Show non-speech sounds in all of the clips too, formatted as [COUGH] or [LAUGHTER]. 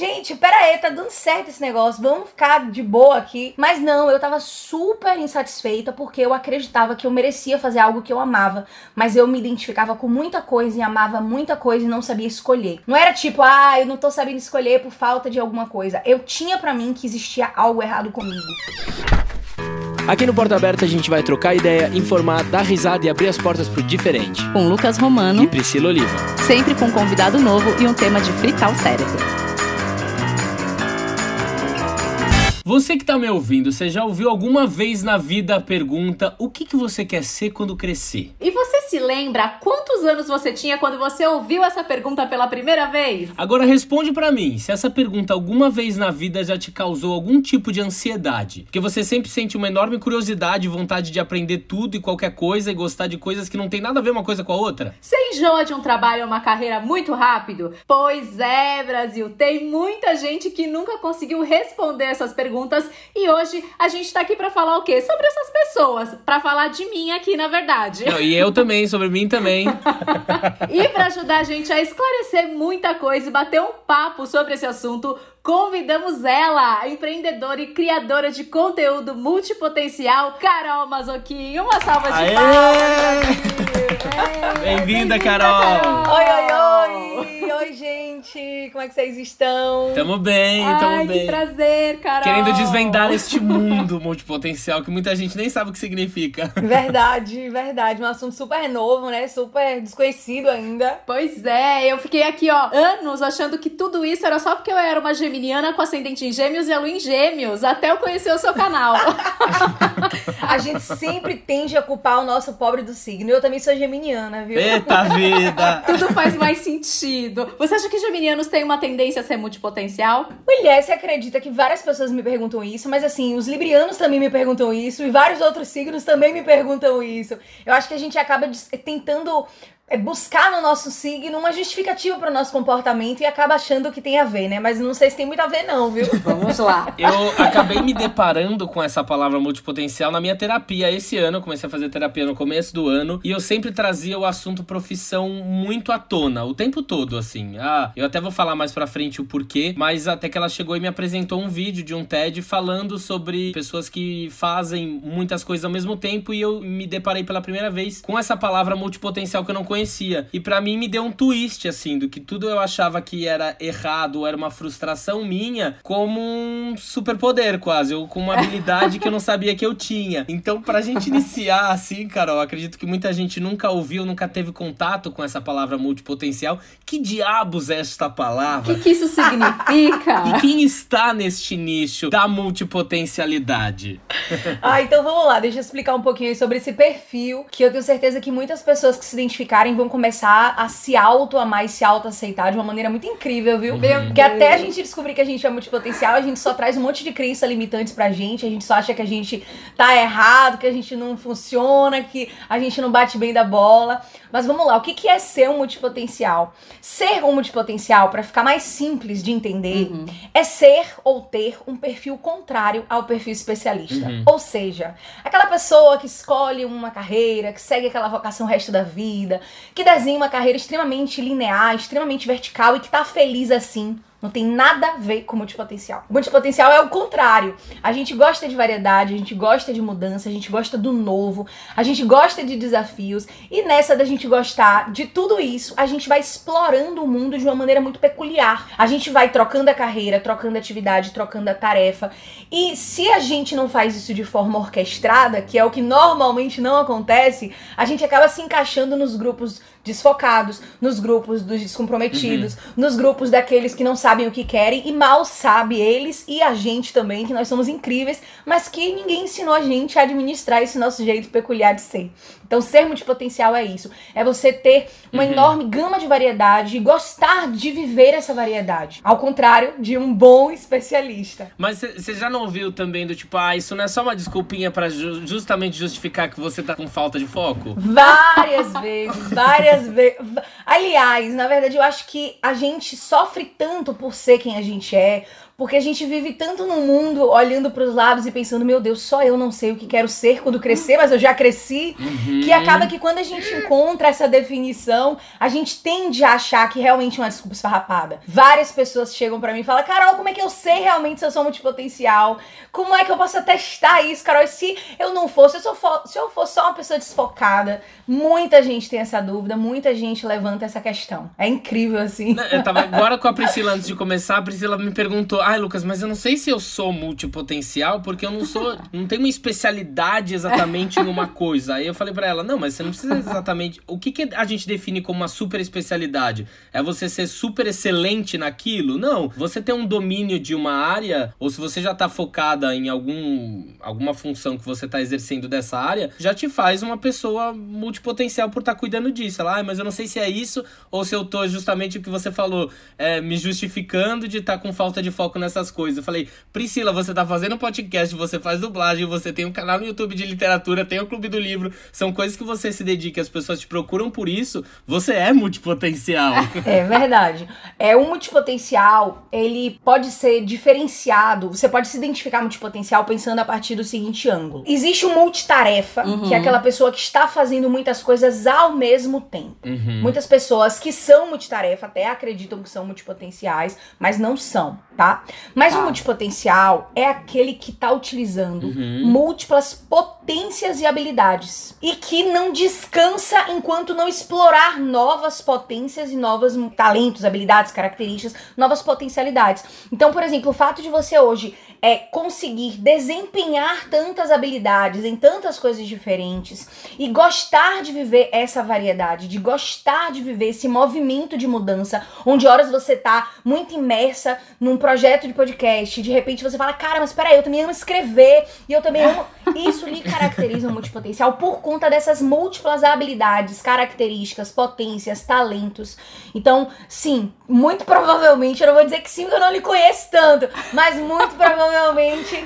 gente, pera aí, tá dando certo esse negócio, vamos ficar de boa aqui. Mas não, eu tava super insatisfeita porque eu acreditava que eu merecia fazer algo que eu amava, mas eu me identificava com muita coisa e amava muita coisa e não sabia escolher. Não era tipo, ah, eu não tô sabendo escolher por falta de alguma coisa. Eu tinha para mim que existia algo errado comigo. Aqui no Porta Aberta a gente vai trocar ideia, informar, dar risada e abrir as portas pro diferente. Com Lucas Romano e Priscila Oliva. Sempre com um convidado novo e um tema de fritar o cérebro. Você que tá me ouvindo, você já ouviu alguma vez na vida a pergunta: o que, que você quer ser quando crescer? E você se lembra quantos anos você tinha quando você ouviu essa pergunta pela primeira vez? Agora responde para mim, se essa pergunta alguma vez na vida já te causou algum tipo de ansiedade. Porque você sempre sente uma enorme curiosidade e vontade de aprender tudo e qualquer coisa e gostar de coisas que não tem nada a ver uma coisa com a outra. Você enjoa de um trabalho ou uma carreira muito rápido? Pois é, Brasil, tem muita gente que nunca conseguiu responder essas perguntas perguntas e hoje a gente tá aqui para falar o quê? Sobre essas pessoas, para falar de mim aqui, na verdade. Não, e eu também, sobre mim também. [LAUGHS] e para ajudar a gente a esclarecer muita coisa e bater um papo sobre esse assunto, convidamos ela, empreendedora e criadora de conteúdo multipotencial, Carol Mazoquinho. Uma salva de Aê! palmas! Bem-vinda, Bem Carol! Carol! Oi, oi, oi! Oi, gente! Como é que vocês estão? Tamo bem, Ai, tamo bem. que prazer, Carol! Querendo desvendar este mundo multipotencial que muita gente nem sabe o que significa. Verdade, verdade. Um assunto super novo, né? Super desconhecido ainda. Pois é, eu fiquei aqui, ó, anos achando que tudo isso era só porque eu era uma geminiana com ascendente em gêmeos e a lua em gêmeos, até eu conhecer o seu canal. [LAUGHS] a gente sempre tende a culpar o nosso pobre do signo. Eu também sou geminiana, viu? Eita vida! [LAUGHS] tudo faz mais sentido. Você acha que geminianos têm uma tendência a ser multipotencial? Mulher, você acredita que várias pessoas me perguntam isso, mas assim, os librianos também me perguntam isso e vários outros signos também me perguntam isso. Eu acho que a gente acaba tentando é buscar no nosso signo uma justificativa para o nosso comportamento e acaba achando que tem a ver, né? Mas não sei se tem muito a ver, não, viu? [LAUGHS] Vamos lá. Eu acabei me deparando com essa palavra multipotencial na minha terapia esse ano. Eu comecei a fazer terapia no começo do ano e eu sempre trazia o assunto profissão muito à tona, o tempo todo, assim. Ah, eu até vou falar mais pra frente o porquê, mas até que ela chegou e me apresentou um vídeo de um TED falando sobre pessoas que fazem muitas coisas ao mesmo tempo e eu me deparei pela primeira vez com essa palavra multipotencial que eu não conhecia conhecia. E para mim me deu um twist, assim, do que tudo eu achava que era errado, era uma frustração minha, como um superpoder quase, ou com uma habilidade que eu não sabia que eu tinha. Então, pra gente iniciar [LAUGHS] assim, Carol, acredito que muita gente nunca ouviu, nunca teve contato com essa palavra multipotencial. Que diabos é esta palavra? O que, que isso significa? [LAUGHS] e quem está neste nicho da multipotencialidade? ah, então vamos lá, deixa eu explicar um pouquinho sobre esse perfil, que eu tenho certeza que muitas pessoas que se identificarem vão começar a se auto-amar e se auto-aceitar de uma maneira muito incrível, viu? Uhum. Porque até a gente descobrir que a gente é multipotencial, a gente só traz um monte de crenças limitantes pra gente, a gente só acha que a gente tá errado, que a gente não funciona, que a gente não bate bem da bola. Mas vamos lá, o que é ser um multipotencial? Ser um multipotencial, para ficar mais simples de entender, uhum. é ser ou ter um perfil contrário ao perfil especialista. Uhum. Ou seja, aquela pessoa que escolhe uma carreira, que segue aquela vocação o resto da vida, que desenha uma carreira extremamente linear, extremamente vertical e que tá feliz assim não tem nada a ver com multipotencial. O multipotencial é o contrário. A gente gosta de variedade, a gente gosta de mudança, a gente gosta do novo, a gente gosta de desafios. E nessa da gente gostar de tudo isso, a gente vai explorando o mundo de uma maneira muito peculiar. A gente vai trocando a carreira, trocando a atividade, trocando a tarefa. E se a gente não faz isso de forma orquestrada, que é o que normalmente não acontece, a gente acaba se encaixando nos grupos desfocados, nos grupos dos descomprometidos, uhum. nos grupos daqueles que não sabem o que querem e mal sabe eles e a gente também, que nós somos incríveis, mas que ninguém ensinou a gente a administrar esse nosso jeito peculiar de ser. Então, ser multipotencial é isso. É você ter uma uhum. enorme gama de variedade e gostar de viver essa variedade. Ao contrário de um bom especialista. Mas você já não ouviu também do tipo, ah, isso não é só uma desculpinha para ju justamente justificar que você tá com falta de foco? Várias [LAUGHS] vezes, várias várias vezes. Aliás, na verdade, eu acho que a gente sofre tanto por ser quem a gente é, porque a gente vive tanto no mundo olhando para os lados e pensando, meu Deus, só eu não sei o que quero ser quando crescer, mas eu já cresci, Uhum. que acaba que quando a gente encontra essa definição, a gente tende a achar que realmente é uma desculpa esfarrapada. Várias pessoas chegam para mim e falam, Carol, como é que eu sei realmente se eu sou multipotencial? Como é que eu posso testar isso, Carol? E se eu não fosse, se eu, for, se eu fosse só uma pessoa desfocada, muita gente tem essa dúvida, muita gente levanta essa questão. É incrível, assim. Eu tava agora com a Priscila antes de começar, a Priscila me perguntou: "Ai, Lucas, mas eu não sei se eu sou multipotencial, porque eu não sou, [LAUGHS] não tenho uma especialidade exatamente em uma coisa". Aí eu falei pra ela: "Não, mas você não precisa exatamente. O que, que a gente define como uma super especialidade? É você ser super excelente naquilo? Não. Você ter um domínio de uma área, ou se você já tá focada em algum alguma função que você tá exercendo dessa área, já te faz uma pessoa multipotencial por estar cuidando disso. Ela, ah, mas eu não sei se é isso ou se eu tô justamente o que você falou, é, me justificando de estar com falta de foco nessas coisas. Eu falei, Priscila, você tá fazendo podcast, você faz dublagem, você tem um canal no YouTube de literatura, tem o Clube do Livro, são coisas que você se dedica, as pessoas te procuram por isso, você é multipotencial. [LAUGHS] É verdade. É um multipotencial, ele pode ser diferenciado. Você pode se identificar multipotencial pensando a partir do seguinte ângulo. Existe um multitarefa, que é aquela pessoa que está fazendo muitas coisas ao mesmo tempo. Uhum. Muitas pessoas que são multitarefa até acreditam que são multipotenciais, mas não são, tá? Mas o multipotencial é aquele que tá utilizando Uhum. múltiplas potências e habilidades e que não descansa enquanto não explorar novas potências e novos talentos, habilidades, características, novas potencialidades. Então, por exemplo, o fato de você hoje é conseguir desempenhar tantas habilidades em tantas coisas diferentes e gostar de viver essa variedade, de gostar de viver esse movimento de mudança, onde horas você tá muito imersa num projeto de podcast, e de repente você fala, cara, mas peraí, eu também amo escrever e eu também amo. [LAUGHS] Isso lhe caracteriza um multipotencial por conta dessas múltiplas habilidades, características, potências, talentos. Então, sim, muito provavelmente, eu não vou dizer que sim, porque eu não lhe conheço tanto, mas muito provavelmente [LAUGHS]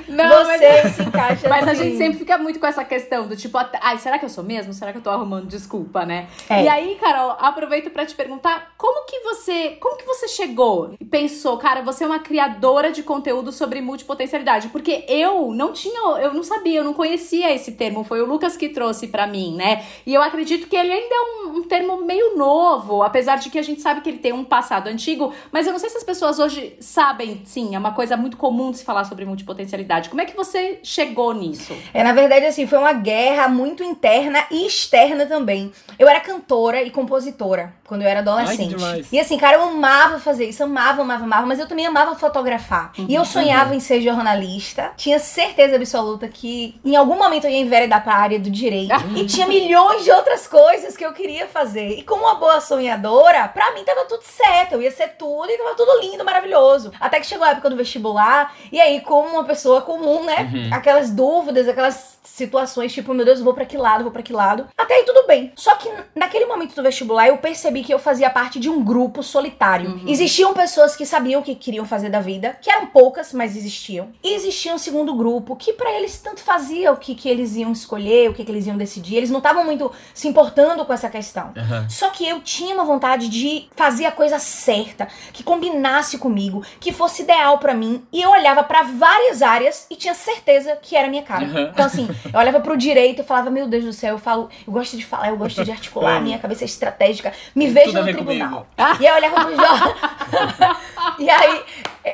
Não, você mas- se encaixa Mas a assim. gente sempre fica muito com essa questão do tipo, ai, será que eu sou mesmo? Será que eu tô arrumando desculpa, né? É. E aí, Carol, aproveito pra te perguntar, como que você, como que você chegou e pensou, cara, você é uma criadora de conteúdo sobre multipotencialidade? Porque eu não tinha, eu não sabia, eu não conhecia esse termo, foi o Lucas que trouxe pra mim, né? E eu acredito que ele ainda é um, um termo meio novo, apesar de que a gente sabe que ele tem um passado antigo, mas eu não sei se as pessoas hoje sabem, sim, é uma coisa muito comum de se falar sobre multipotencialidade. Como é que você chegou nisso? É, na verdade, assim, foi uma guerra muito interna e externa também. Eu era cantora e compositora quando eu era adolescente. Ai, e assim, cara, eu amava fazer isso, amava, amava, amava, mas eu também amava fotografar. E eu sonhava em ser jornalista, tinha certeza absoluta que em algum momento eu ia enveredar pra área do direito. e tinha milhões de outras coisas que eu queria fazer. E como uma boa sonhadora, pra mim tava tudo certo, eu ia ser tudo e tava tudo lindo, maravilhoso. Até que chegou a época do vestibular, e aí, como uma pessoa comum, né? Aquelas dúvidas, aquelas situações, tipo, meu Deus, vou pra que lado, vou pra que lado. Até aí tudo bem. Só que naquele momento do vestibular, eu percebi que eu fazia parte de um grupo solitário. Existiam pessoas que sabiam o que queriam fazer da vida, que eram poucas, mas existiam. E existia um segundo grupo que pra eles tanto fazia o que, que eles iam escolher, o que, que eles iam decidir. Eles não estavam muito se importando com essa questão. Aham. Só que eu tinha uma vontade de fazer a coisa certa, que combinasse comigo, que fosse ideal pra mim. E eu olhava pra várias áreas e tinha certeza que era a minha cara. Uhum. Então, assim, eu olhava pro direito e falava: Meu Deus do céu, eu falo, eu gosto de falar, eu gosto de articular, minha cabeça é estratégica. Me vejo no tribunal. E aí eu olhava pro jornal. [LAUGHS] e aí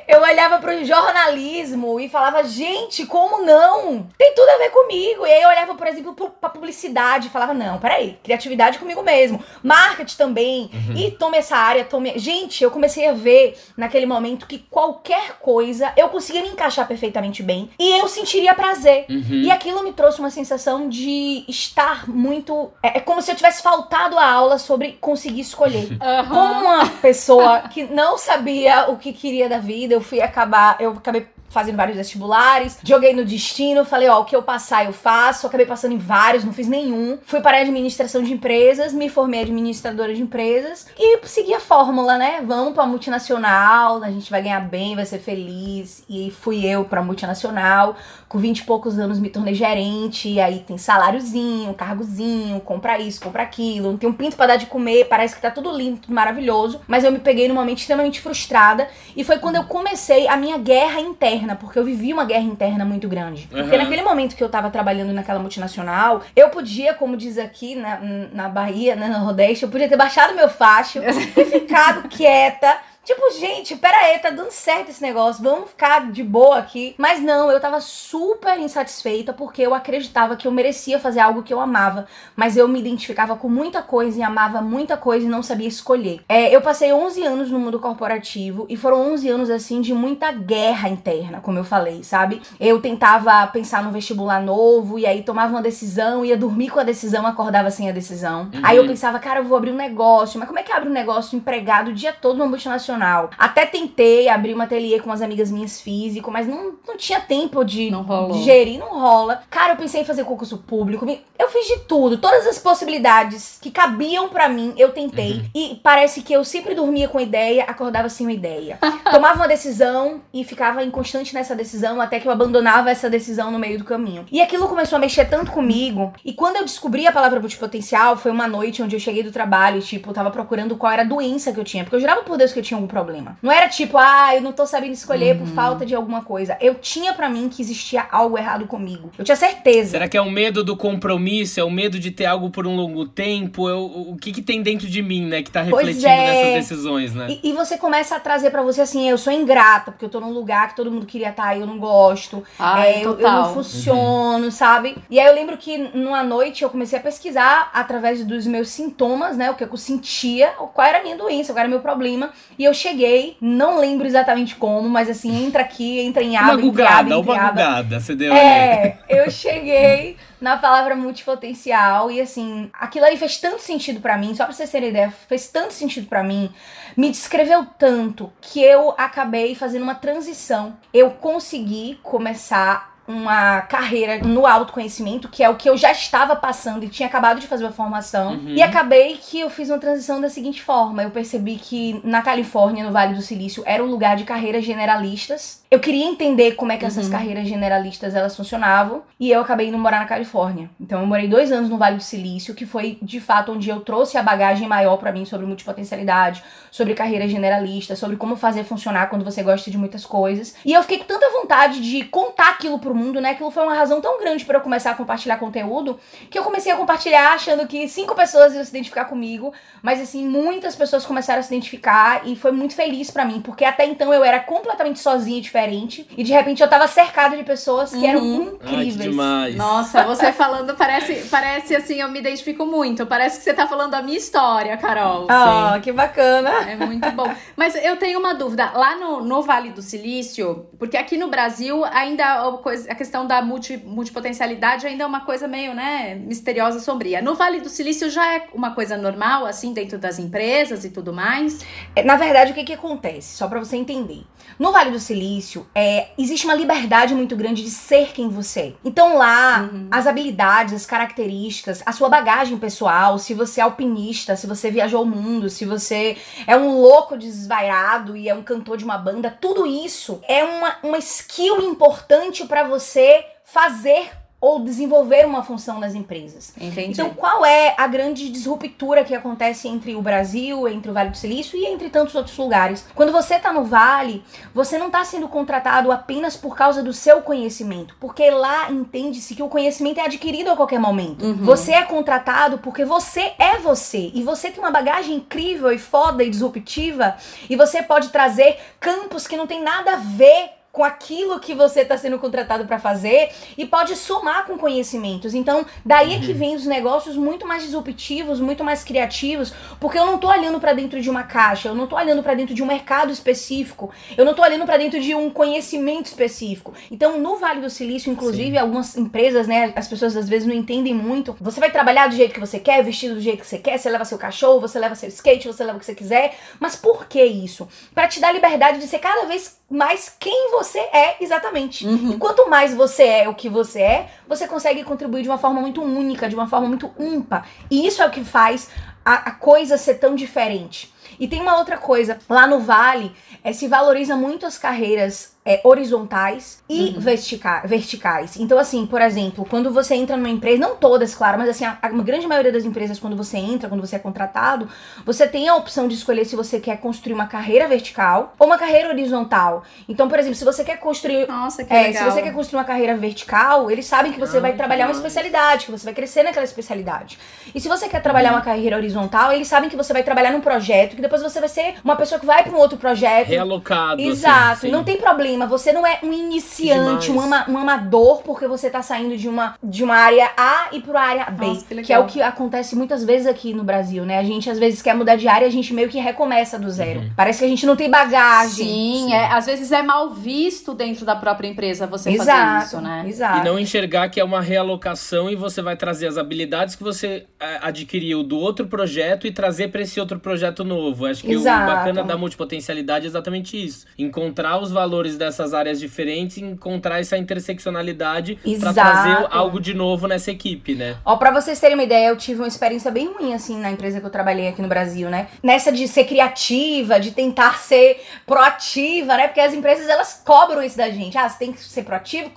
eu olhava pro jornalismo e falava, gente, como não? Tem tudo a ver comigo. E aí eu olhava, por exemplo, pra publicidade e falava, não, peraí, criatividade comigo mesmo. Marketing também. E tome essa área, tome. Gente, eu comecei a ver naquele momento que qualquer coisa eu conseguia me encaixar perfeitamente bem e eu sentiria prazer. Uhum. E aquilo me trouxe uma sensação de estar muito. É, é como se eu tivesse faltado a aula sobre conseguir escolher. [LAUGHS] Como uma pessoa que não sabia o que queria da vida, eu fui acabar, eu acabei fazendo vários vestibulares, joguei no destino, falei, ó, o que eu passar eu faço, acabei passando em vários, não fiz nenhum. Fui para a administração de empresas, me formei administradora de empresas e segui a fórmula, né? Vamos pra multinacional, a gente vai ganhar bem, vai ser feliz. E fui eu pra multinacional, com 20 e poucos anos me tornei gerente, e aí tem saláriozinho, cargozinho, compra isso, compra aquilo, não tem um pinto para dar de comer, parece que tá tudo lindo, tudo maravilhoso, mas eu me peguei num momento extremamente frustrada e foi quando eu comecei a minha guerra interna, porque eu vivi uma guerra interna muito grande. Porque Uhum. naquele momento que eu tava trabalhando naquela multinacional, eu podia, como diz aqui na, na Bahia, né, no Nordeste, eu podia ter baixado meu facho e [LAUGHS] ficado quieta. Tipo, gente, pera aí, tá dando certo esse negócio, vamos ficar de boa aqui. Mas não, eu tava super insatisfeita porque eu acreditava que eu merecia fazer algo que eu amava. Mas eu me identificava com muita coisa e amava muita coisa e não sabia escolher. É, eu passei 11 anos no mundo corporativo e foram 11 anos, assim, de muita guerra interna, como eu falei, sabe? Eu tentava pensar no vestibular novo e aí tomava uma decisão, ia dormir com a decisão, acordava sem a decisão. Aí eu pensava, cara, eu vou abrir um negócio, mas como é que abre um negócio empregado o dia todo numa multinacional? Até tentei abrir uma ateliê com as amigas minhas físico, mas não, não tinha tempo de, Não de gerir, não rola. Cara, eu pensei em fazer concurso público, eu fiz de tudo, todas as possibilidades que cabiam pra mim, eu tentei. E parece que eu sempre dormia com ideia, acordava sem uma ideia. [LAUGHS] Tomava uma decisão e ficava inconstante nessa decisão até que eu abandonava essa decisão no meio do caminho. E aquilo começou a mexer tanto comigo. E quando eu descobri a palavra multipotencial, foi uma noite onde eu cheguei do trabalho e, tipo, tava procurando qual era a doença que eu tinha. Porque eu jurava por Deus que eu tinha algum problema. Não era tipo, ah, eu não tô sabendo escolher por falta de alguma coisa. Eu tinha pra mim que existia algo errado comigo. Eu tinha certeza. Será que é o medo do compromisso? É o medo de ter algo por um longo tempo? É o, que que tem dentro de mim, né? Que tá refletindo é. nessas decisões, né? E, e você começa a trazer pra você assim, eu sou ingrata, porque eu tô num lugar que todo mundo queria estar e eu não gosto. Ai, É, eu, eu não funciono, sabe? E aí eu lembro que numa noite eu comecei a pesquisar através dos meus sintomas, né? O que eu sentia, qual era a minha doença, qual era o meu problema. E eu cheguei, não lembro exatamente como, mas assim, entra aqui, entra em Uma aba, gugada, entre uma aba. gugada, você deu ali. É, [LAUGHS] eu cheguei na palavra multipotencial e assim, aquilo aí fez tanto sentido pra mim, só pra vocês terem ideia, fez tanto sentido pra mim, me descreveu tanto que eu acabei fazendo uma transição. Eu consegui começar uma carreira no autoconhecimento, que é o que eu já estava passando e tinha acabado de fazer uma formação. Uhum. E acabei que eu fiz uma transição da seguinte forma: eu percebi que na Califórnia, no Vale do Silício, era um lugar de carreiras generalistas. Eu queria entender como é que essas Uhum. carreiras generalistas elas funcionavam e eu acabei indo morar na Califórnia. Então eu morei dois anos no Vale do Silício, que foi de fato onde eu trouxe a bagagem maior pra mim sobre multipotencialidade, sobre carreira generalista, sobre como fazer funcionar quando você gosta de muitas coisas. E eu fiquei com tanta vontade de contar aquilo pro mundo, né? Aquilo foi uma razão tão grande pra eu começar a compartilhar conteúdo que eu comecei a compartilhar achando que cinco pessoas iam se identificar comigo, mas assim, muitas pessoas começaram a se identificar e foi muito feliz pra mim, porque até então eu era completamente sozinha e diferente e de repente eu tava cercada de pessoas que eram Uhum. Ai, que incríveis. demais. Nossa, você falando parece, parece assim, eu me identifico muito. Parece que você tá falando a minha história, Carol. Ah, que bacana. É muito bom. Mas eu tenho uma dúvida. Lá no, no Vale do Silício, porque aqui no Brasil ainda a, coisa- a questão da multi, multipotencialidade ainda é uma coisa meio, né, misteriosa, sombria. No Vale do Silício já é uma coisa normal, assim, dentro das empresas e tudo mais? É, Na verdade, o que que acontece? Só pra você entender. No Vale do Silício, é, existe uma liberdade muito grande de ser quem você é. Então lá, Uhum. as habilidades, as características, a sua bagagem pessoal, se você é alpinista, se você viajou o mundo, se você é um louco desvairado e é um cantor de uma banda, tudo isso é uma, uma skill importante pra você fazer ou desenvolver uma função nas empresas. Entendi. Então, qual é a grande disruptura que acontece entre o Brasil, entre o Vale do Silício e entre tantos outros lugares? Quando você tá no Vale, você não tá sendo contratado apenas por causa do seu conhecimento, porque lá entende-se que o conhecimento é adquirido a qualquer momento. Uhum. Você é contratado porque você é você e você tem uma bagagem incrível e foda e disruptiva e você pode trazer campos que não tem nada a ver com aquilo que você está sendo contratado para fazer e pode somar com conhecimentos. Então, daí é que vem os negócios muito mais disruptivos, muito mais criativos, porque eu não tô olhando para dentro de uma caixa, eu não tô olhando para dentro de um mercado específico, eu não tô olhando para dentro de um conhecimento específico. Então, no Vale do Silício, inclusive, algumas empresas, né, as pessoas às vezes não entendem muito. Você vai trabalhar do jeito que você quer, vestido do jeito que você quer, você leva seu cachorro, você leva seu skate, você leva o que você quiser. Mas por que isso? Para te dar liberdade de ser cada vez mais quem você é exatamente. Uhum. E quanto mais você é o que você é, você consegue contribuir de uma forma muito única, de uma forma muito ímpar. E isso é o que faz a, a coisa ser tão diferente. E tem uma outra coisa, lá no Vale, é, se valoriza muito as carreiras é, horizontais e vertica- verticais. Então, assim, por exemplo, quando você entra numa empresa, não todas, claro, mas assim, a, a grande maioria das empresas, quando você entra, quando você é contratado, você tem a opção de escolher se você quer construir uma carreira vertical ou uma carreira horizontal. Então, por exemplo, se você quer construir Nossa, que é, legal. se você quer construir uma carreira vertical, eles sabem que você Ah, vai trabalhar uma especialidade, que você vai crescer naquela especialidade. E se você quer trabalhar uma carreira horizontal, eles sabem que você vai trabalhar num projeto, que depois você vai ser uma pessoa que vai para um outro projeto. Realocado. assim, Exato, sim. não tem problema. Você não é um iniciante, um, ama- um amador, porque você tá saindo de uma, de uma área A e pra área B. Nossa, que que é o que acontece muitas vezes aqui no Brasil, né? A gente às vezes quer mudar de área e a gente meio que recomeça do zero. Uhum. Parece que a gente não tem bagagem. Sim, Sim. É, às vezes é mal visto dentro da própria empresa você Exato, fazer isso, né? exato. E não enxergar que é uma realocação e você vai trazer as habilidades que você é, adquiriu do outro projeto e trazer para esse outro projeto novo. Acho que Exato. o bacana da multipotencialidade é exatamente isso. Encontrar os valores dessas áreas diferentes e encontrar essa interseccionalidade para trazer algo de novo nessa equipe, né? Ó, pra vocês terem uma ideia, eu tive uma experiência bem ruim, assim, na empresa que eu trabalhei aqui no Brasil, né? Nessa de ser criativa, de tentar ser proativa, né? Porque as empresas, elas cobram isso da gente. Ah, você tem que ser proativo,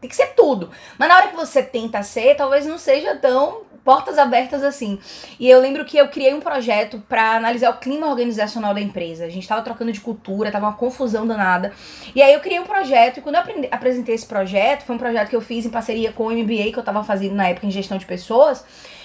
tem que ser tudo. Mas na hora que você tenta ser, talvez não seja tão portas abertas assim. E eu lembro que eu criei um projeto pra analisar o clima organizacional da empresa. A gente tava trocando de cultura, tava uma confusão danada. E aí eu criei um projeto e quando eu aprendi- apresentei esse projeto, foi um projeto que eu fiz em parceria com o MBA que eu tava fazendo na época em gestão de pessoas.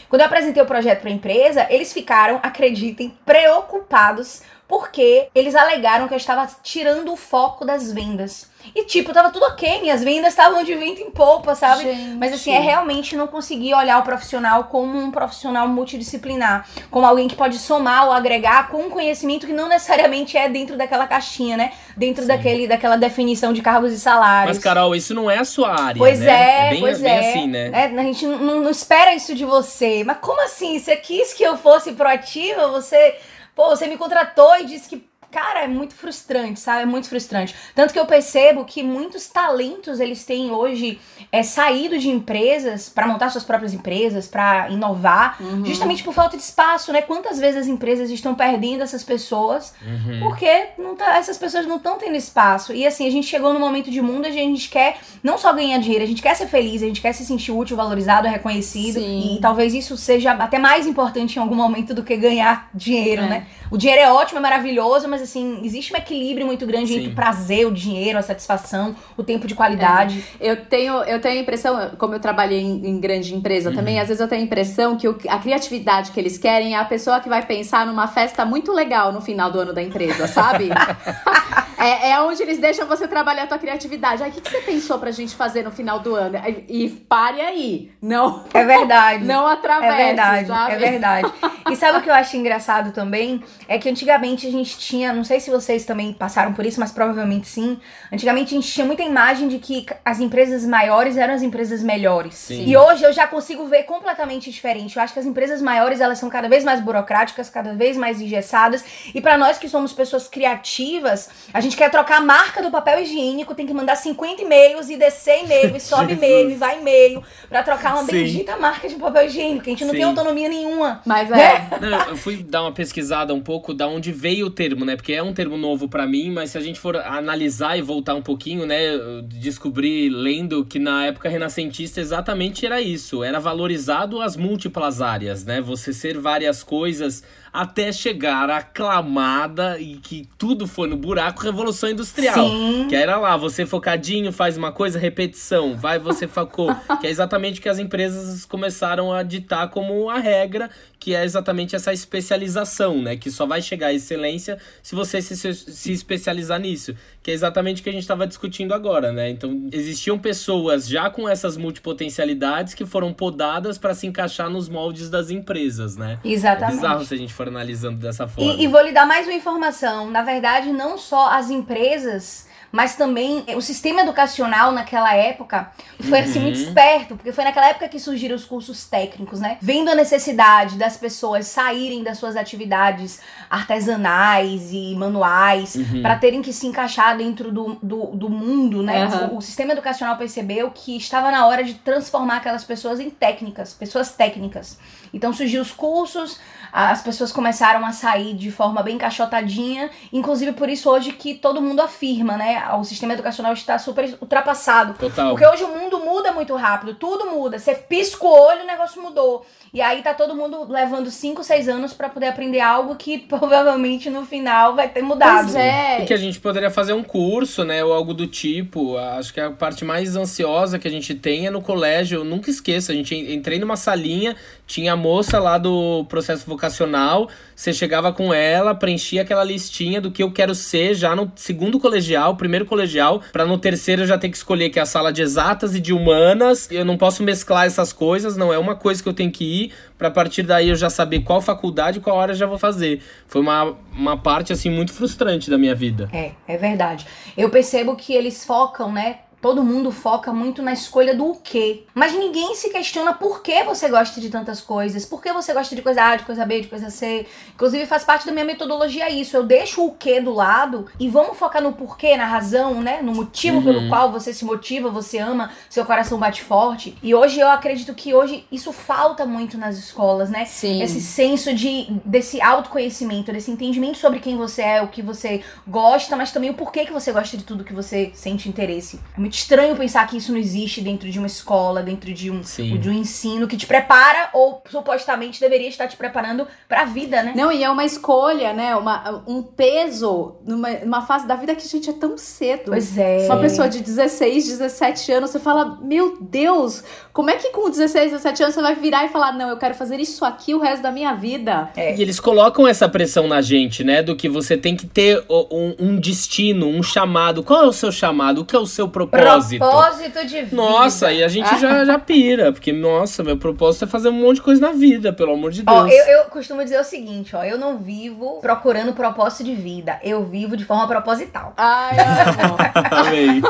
Quando eu apresentei o projeto pra empresa, eles ficaram, acreditem, preocupados porque eles alegaram que eu estava tirando o foco das vendas. E tipo, tava tudo ok, minhas vendas estavam de vento em polpa, sabe? Gente. Mas assim, é realmente não conseguir olhar o profissional como um profissional multidisciplinar, como alguém que pode somar ou agregar com um conhecimento que não necessariamente é dentro daquela caixinha, né? Dentro Sim. daquele, daquela definição de cargos e salários. Mas, Carol, isso não é a sua área, Pois né? é, bem, pois bem é. assim, né? É, a gente não, não- não espera isso de você. Mas como assim? Você quis que eu fosse proativa? Você, pô, você me contratou e disse que Cara, é muito frustrante, sabe? É muito frustrante. Tanto que eu percebo que muitos talentos eles têm hoje é, saído de empresas para montar suas próprias empresas, para inovar, Uhum. justamente por falta de espaço, né? Quantas vezes as empresas estão perdendo essas pessoas Uhum. porque não tá- essas pessoas não estão tendo espaço. E assim, a gente chegou num momento de mundo onde a gente quer não só ganhar dinheiro, a gente quer ser feliz, a gente quer se sentir útil, valorizado, reconhecido. Sim. E talvez isso seja até mais importante em algum momento do que ganhar dinheiro, É. né? O dinheiro é ótimo, é maravilhoso, mas assim, existe um equilíbrio muito grande Sim. entre o prazer, o dinheiro, a satisfação, o tempo de qualidade. Eu tenho, eu tenho a impressão, como eu trabalhei em, em grande empresa Uhum. também, às vezes eu tenho a impressão que o- a criatividade que eles querem é a pessoa que vai pensar numa festa muito legal no final do ano da empresa, sabe? [LAUGHS] é, é onde eles deixam você trabalhar a tua criatividade. Aí, o que, que você pensou pra gente fazer no final do ano? E, e pare aí. Não, É verdade. [LAUGHS] não atravesse, É verdade, sabe? é verdade. E sabe o que eu acho engraçado também? É que antigamente a gente tinha, não sei se vocês também passaram por isso, mas provavelmente sim. Antigamente a gente tinha muita imagem de que as empresas maiores eram as empresas melhores. Sim. E hoje eu já consigo ver completamente diferente. Eu acho que as empresas maiores, elas são cada vez mais burocráticas, cada vez mais engessadas. E pra nós que somos pessoas criativas, a gente quer trocar a marca do papel higiênico, tem que mandar 50 e-mails e descer e-mail, e sobe e-mail, e vai e-mail, pra trocar uma Sim. bendita marca de papel higiênico. A gente não Sim. tem autonomia nenhuma. Mas Né? é. Não, eu fui dar uma pesquisada um pouco da onde veio o termo, né? Porque é um termo novo pra mim, mas se a gente for analisar e voltar um pouquinho, né? Eu descobri lendo que na época renascentista exatamente era isso. Era valorizado as múltiplas áreas, né? Você ser várias coisas até chegar à aclamada e que tudo foi no buraco Revolução Industrial. Sim. Que era lá, você focadinho, faz uma coisa, repetição, vai, você focou. [LAUGHS] que é exatamente o que as empresas começaram a ditar como a regra, que é exatamente essa especialização, né? Que só vai chegar à excelência se você se, se, se especializar nisso. Que é exatamente o que a gente estava discutindo agora, né? Então, existiam pessoas já com essas multipotencialidades que foram podadas para se encaixar nos moldes das empresas, né? É Exatamente. bizarro se a gente for analisando dessa forma. E, e vou lhe dar mais uma informação. Na verdade, não só as empresas, mas também o sistema educacional naquela época foi assim muito Uhum. esperto, porque foi naquela época que surgiram os cursos técnicos, né? Vendo a necessidade das pessoas saírem das suas atividades artesanais e manuais Uhum. para terem que se encaixar dentro do, do, do mundo, né? Aham. O, o sistema educacional percebeu que estava na hora de transformar aquelas pessoas em técnicas, pessoas técnicas. Então surgiu os cursos, as pessoas começaram a sair de forma bem encaixotadinha, inclusive por isso hoje que todo mundo afirma, né? O sistema educacional está super ultrapassado. Total. Porque hoje o mundo muda muito rápido, tudo muda. Você pisca o olho, o negócio mudou. E aí tá todo mundo levando 5, 6 anos pra poder aprender algo que [LAUGHS] provavelmente no final vai ter mudado. Pois é. E que a gente poderia fazer um curso, né? Ou algo do tipo. Acho que a parte mais ansiosa que a gente tem é no colégio. Eu nunca esqueço. A gente en- entrei numa salinha, tinha a moça lá do processo vocacional. Você chegava com ela, preenchia aquela listinha do que eu quero ser já no segundo colegial, primeiro colegial, pra no terceiro eu já ter que escolher que é a sala de exatas e de humanas. Eu não posso mesclar essas coisas, não é uma coisa que eu tenho que ir pra partir daí eu já saber qual faculdade qual hora eu já vou fazer. Foi uma, uma parte assim muito frustrante da minha vida. É, é verdade. Eu percebo que eles focam, né? Todo mundo foca muito na escolha do o quê. Mas ninguém se questiona por que você gosta de tantas coisas. Por que você gosta de coisa A, de coisa B, de coisa C. Inclusive, faz parte da minha metodologia isso. Eu deixo o quê do lado e vamos focar no porquê, na razão, né? No motivo Uhum. pelo qual você se motiva, você ama, seu coração bate forte. E hoje eu acredito que hoje isso falta muito nas escolas, né? Sim. Esse senso de desse autoconhecimento, desse entendimento sobre quem você é, o que você gosta, mas também o porquê que você gosta de tudo que você sente interesse. É muito estranho pensar que isso não existe dentro de uma escola, dentro de um, Sim. de um ensino que te prepara ou supostamente deveria estar te preparando pra vida, né? Não, e é uma escolha, né? Uma, um peso numa, numa fase da vida que, gente, é tão cedo. Pois é. Uma pessoa de 16, 17 anos, você fala, meu Deus, como é que com 16, 17 anos você vai virar e falar, não, eu quero fazer isso aqui o resto da minha vida? É. E eles colocam essa pressão na gente, né? Do que você tem que ter um, um destino, um chamado. Qual é o seu chamado? O que é o seu propósito? Propósito de vida. Nossa, e a gente já, [LAUGHS] já pira. Porque, nossa, meu propósito é fazer um monte de coisa na vida, pelo amor de Deus. Ó, eu, eu costumo dizer o seguinte, ó, eu não vivo procurando propósito de vida, eu vivo de forma proposital. Ai, [LAUGHS] amo. Amei.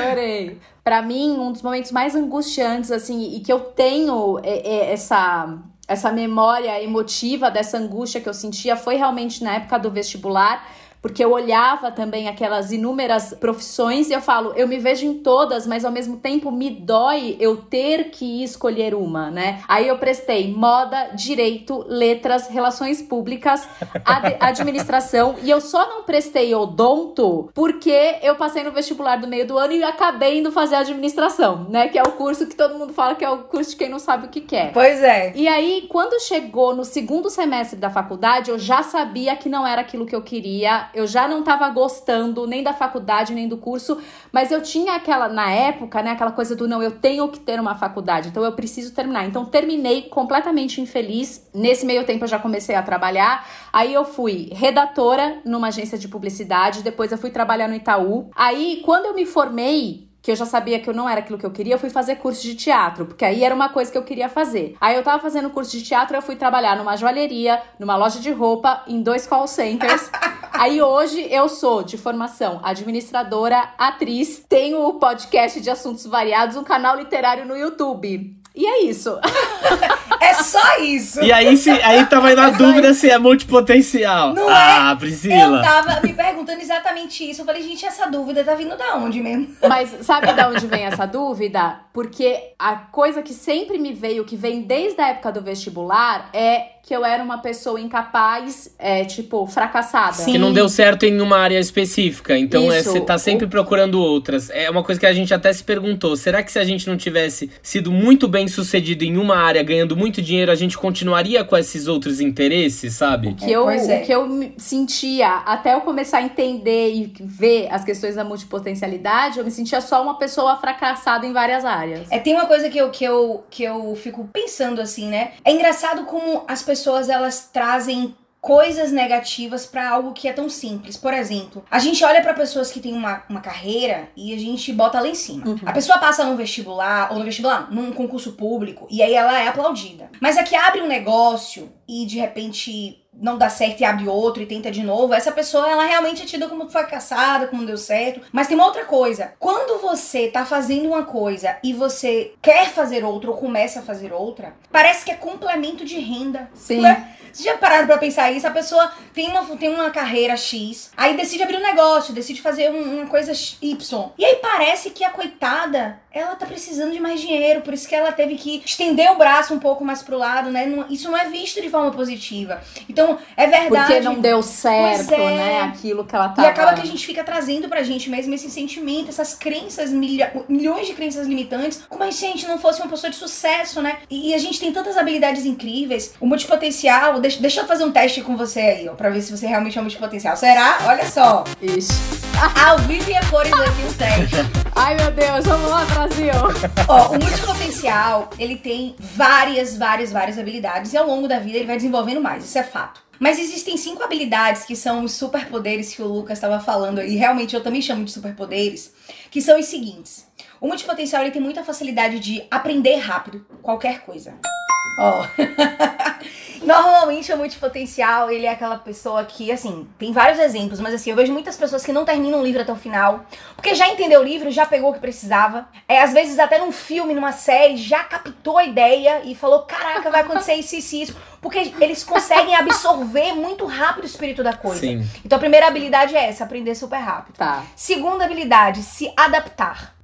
Adorei. Pra mim, um dos momentos mais angustiantes, assim, e que eu tenho é, é, essa, essa memória emotiva dessa angústia que eu sentia foi realmente na época do vestibular. Porque eu olhava também aquelas inúmeras profissões e eu falo, eu me vejo em todas, mas ao mesmo tempo me dói eu ter que escolher uma, né? Aí eu prestei moda, direito, letras, relações públicas, ad- [LAUGHS] administração e eu só não prestei odonto porque eu passei no vestibular do meio do ano e acabei indo fazer administração, né? Que é o curso que todo mundo fala que é o curso de quem não sabe o que quer. Pois é. E aí, quando chegou no segundo semestre da faculdade, eu já sabia que não era aquilo que eu queria. Eu já não tava gostando nem da faculdade, nem do curso. Mas eu tinha aquela, na época, né, aquela coisa do não, eu tenho que ter uma faculdade, então eu preciso terminar. Então, terminei completamente infeliz. Nesse meio tempo, eu já comecei a trabalhar. Aí, eu fui redatora numa agência de publicidade. Depois, eu fui trabalhar no Itaú. Aí, quando eu me formei, que eu já sabia que eu não era aquilo que eu queria, eu fui fazer curso de teatro, porque aí era uma coisa que eu queria fazer. Aí eu tava fazendo curso de teatro, eu fui trabalhar numa joalheria, numa loja de roupa, em dois call centers. [LAUGHS] aí hoje eu sou de formação administradora, atriz, tenho o podcast de assuntos variados, um canal literário no YouTube. E é isso. É só isso. E aí, se, aí tava aí na dúvida se é multipotencial. Não ah, Eu Priscila. tava me perguntando exatamente isso. Eu falei, gente, essa dúvida tá vindo da onde mesmo? Mas sabe de onde vem essa dúvida? Porque a coisa que sempre me veio, que vem desde a época do vestibular, é que eu era uma pessoa incapaz, é, tipo, fracassada. Sim. Que não deu certo em uma área específica. Então é, você tá sempre procurando outras. É uma coisa que a gente até se perguntou. Será que se a gente não tivesse sido muito bem sucedido em uma área, ganhando muito dinheiro, a gente continuaria com esses outros interesses, sabe? que eu, Pois é. o que eu me sentia, até eu começar a entender e ver as questões da multipotencialidade, eu me sentia só uma pessoa fracassada em várias áreas. É, tem uma coisa que eu, que, eu, que eu fico pensando assim, né? É engraçado como as pessoas elas trazem coisas negativas pra algo que é tão simples. Por exemplo, a gente olha pra pessoas que têm uma, uma carreira e a gente bota lá em cima. Uhum. A pessoa passa num vestibular, ou no vestibular, num concurso público, e aí ela é aplaudida. Mas aqui abre um negócio e de repente não dá certo e abre outro e tenta de novo, essa pessoa ela realmente é tida como fracassada, como não deu certo. Mas tem uma outra coisa. Quando você tá fazendo uma coisa e você quer fazer outra ou começa a fazer outra, parece que é complemento de renda. Sim. Ué, vocês já pararam pra pensar isso? A pessoa tem uma, tem uma carreira X, aí decide abrir um negócio, decide fazer um- uma coisa Y. E aí parece que a coitada, ela tá precisando de mais dinheiro, por isso que ela teve que estender o braço um pouco mais pro lado, né? Isso não é visto de forma positiva. Então, é verdade. Porque não deu certo, é. né? Aquilo que ela E tava... acaba que a gente fica trazendo pra gente mesmo esse sentimento, essas crenças, milha- milhões de crenças limitantes, como se a gente não fosse uma pessoa de sucesso, né? E, e a gente tem tantas habilidades incríveis, o multipotencial. Deixa, deixa eu fazer um teste com você aí, ó, pra ver se você realmente é um multipotencial. Será? Olha só. Ixi. [LAUGHS] Ao vivo e a cores aqui um teste. Ai, meu Deus, vamos lá, Brasil. Ó, o multipotencial, ele tem várias, várias, várias habilidades e ao longo da vida ele vai desenvolvendo mais, isso é fato. Mas existem cinco habilidades que são os superpoderes que o Lucas estava falando aí, realmente eu também chamo de superpoderes, que são os seguintes. O multipotencial ele tem muita facilidade de aprender rápido qualquer coisa. Ó. [LAUGHS] Normalmente o multipotencial, ele é aquela pessoa que, assim, tem vários exemplos, mas assim, eu vejo muitas pessoas que não terminam o livro até o final, porque já entendeu o livro, já pegou o que precisava. É, às vezes até num filme, numa série, já captou a ideia e falou: caraca, vai acontecer isso, isso, e isso. Porque eles conseguem absorver muito rápido o espírito da coisa. Sim. Então a primeira habilidade é essa, aprender super rápido. Tá. Segunda habilidade, se adaptar.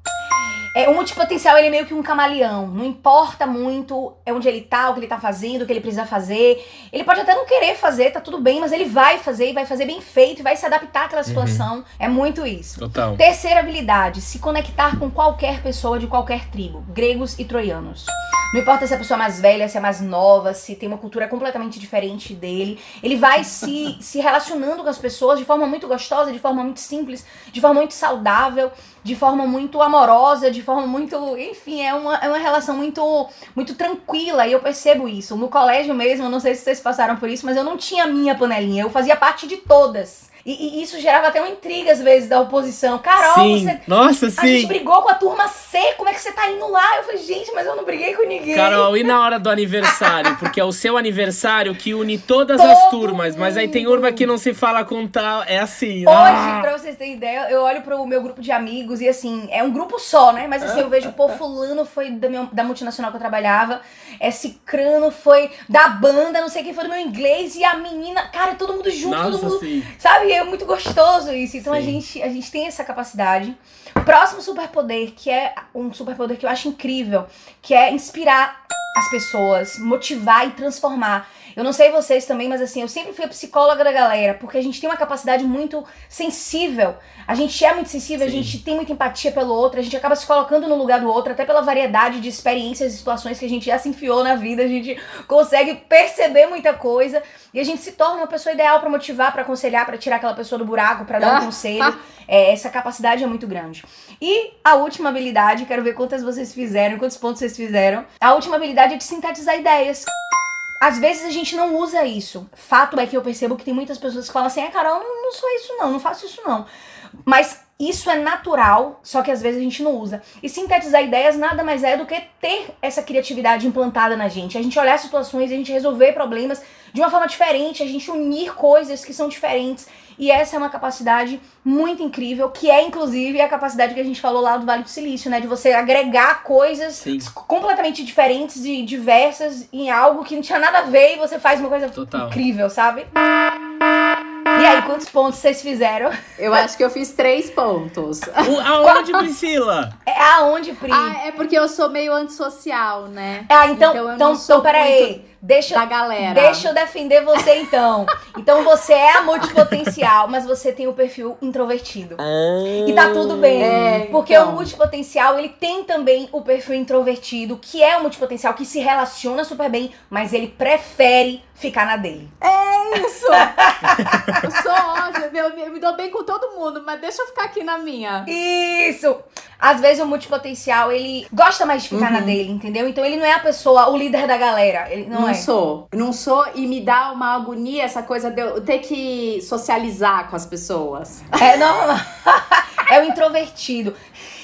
É, o multipotencial, ele é meio que um camaleão. Não importa muito onde ele tá, o que ele tá fazendo, o que ele precisa fazer. Ele pode até não querer fazer, tá tudo bem, mas ele vai fazer e vai fazer bem feito e vai se adaptar àquela situação. É muito isso. Total. Terceira habilidade, se conectar com qualquer pessoa de qualquer tribo, gregos e troianos. Não importa se a pessoa é mais velha, se é mais nova, se tem uma cultura completamente diferente dele. Ele vai se, [LAUGHS] se relacionando com as pessoas de forma muito gostosa, de forma muito simples, de forma muito saudável, de forma muito amorosa, de forma muito. Enfim, é uma, é uma relação muito, muito tranquila. E eu percebo isso. No colégio mesmo, não sei se vocês passaram por isso, mas eu não tinha minha panelinha. Eu fazia parte de todas. E, e isso gerava até uma intriga, às vezes, da oposição. Carol, sim. você. Nossa, A gente sim. brigou com a turma C, como é que você tá indo lá? Eu falei, gente, mas eu não briguei com ninguém. Carol, e na hora do aniversário? Porque é o seu aniversário que une todas Todo as turmas, mas aí tem mundo. urma que não se fala com tal. É assim. Hoje, ah. pra vocês terem ideia, eu olho pro meu grupo de amigos e assim, é um grupo só, né? Mas assim, eu vejo, pô, fulano foi da, minha, da multinacional que eu trabalhava, é cicrano foi da banda, não sei quem foi do meu inglês, e a menina, cara, todo mundo junto, todo Nossa, mundo sim. Sabe? É muito gostoso isso. Então a gente, a gente tem essa capacidade. Próximo superpoder, que é um superpoder que eu acho incrível, que é inspirar as pessoas, motivar e transformar. Eu não sei vocês também, mas assim, eu sempre fui a psicóloga da galera, porque a gente tem uma capacidade muito sensível. A gente é muito sensível, a Sim. gente tem muita empatia pelo outro, a gente acaba se colocando no lugar do outro, até pela variedade de experiências e situações que a gente já se enfiou na vida, a gente consegue perceber muita coisa e a gente se torna uma pessoa ideal pra motivar, pra aconselhar, pra tirar aquela pessoa do buraco, pra dar um Ah. conselho. É, essa capacidade é muito grande. E a última habilidade, quero ver quantas vocês fizeram, quantos pontos vocês fizeram. A última habilidade é de sintetizar ideias. Às vezes a gente não usa isso. Fato é que eu percebo que tem muitas pessoas que falam assim: ah, Carol, não, não sou isso não, não faço isso não. Mas isso é natural, só que às vezes a gente não usa. E sintetizar ideias nada mais é do que ter essa criatividade implantada na gente. A gente olhar situações, a gente resolver problemas de uma forma diferente, a gente unir coisas que são diferentes. E essa é uma capacidade muito incrível, que é inclusive a capacidade que a gente falou lá do Vale do Silício, né? De você agregar coisas Sim. completamente diferentes e diversas em algo que não tinha nada a ver e você faz uma coisa Total. incrível, sabe? E aí, quantos pontos vocês fizeram? Eu acho que eu fiz três pontos. O- aonde, Priscila? É aonde, Pri? Ah, é porque eu sou meio antissocial, né? Ah, então, Então eu então, não sou então peraí. Deixa, da galera. deixa eu defender você então. [LAUGHS] Então você é a multipotencial, mas você tem o perfil introvertido. E tá tudo bem. É, porque então. o multipotencial, ele tem também o perfil introvertido, que é o multipotencial que se relaciona super bem, mas ele prefere ficar na dele. Isso! [LAUGHS] eu sou ótima, eu, eu me dou bem com todo mundo, mas deixa eu ficar aqui na minha. Isso! às vezes o multipotencial, ele gosta mais de ficar Uhum. na dele, entendeu? Então ele não é a pessoa, o líder da galera. Ele não, Não, é. Sou. Não sou e me dá uma agonia essa coisa de eu ter que socializar com as pessoas. É, não. [LAUGHS] é o introvertido.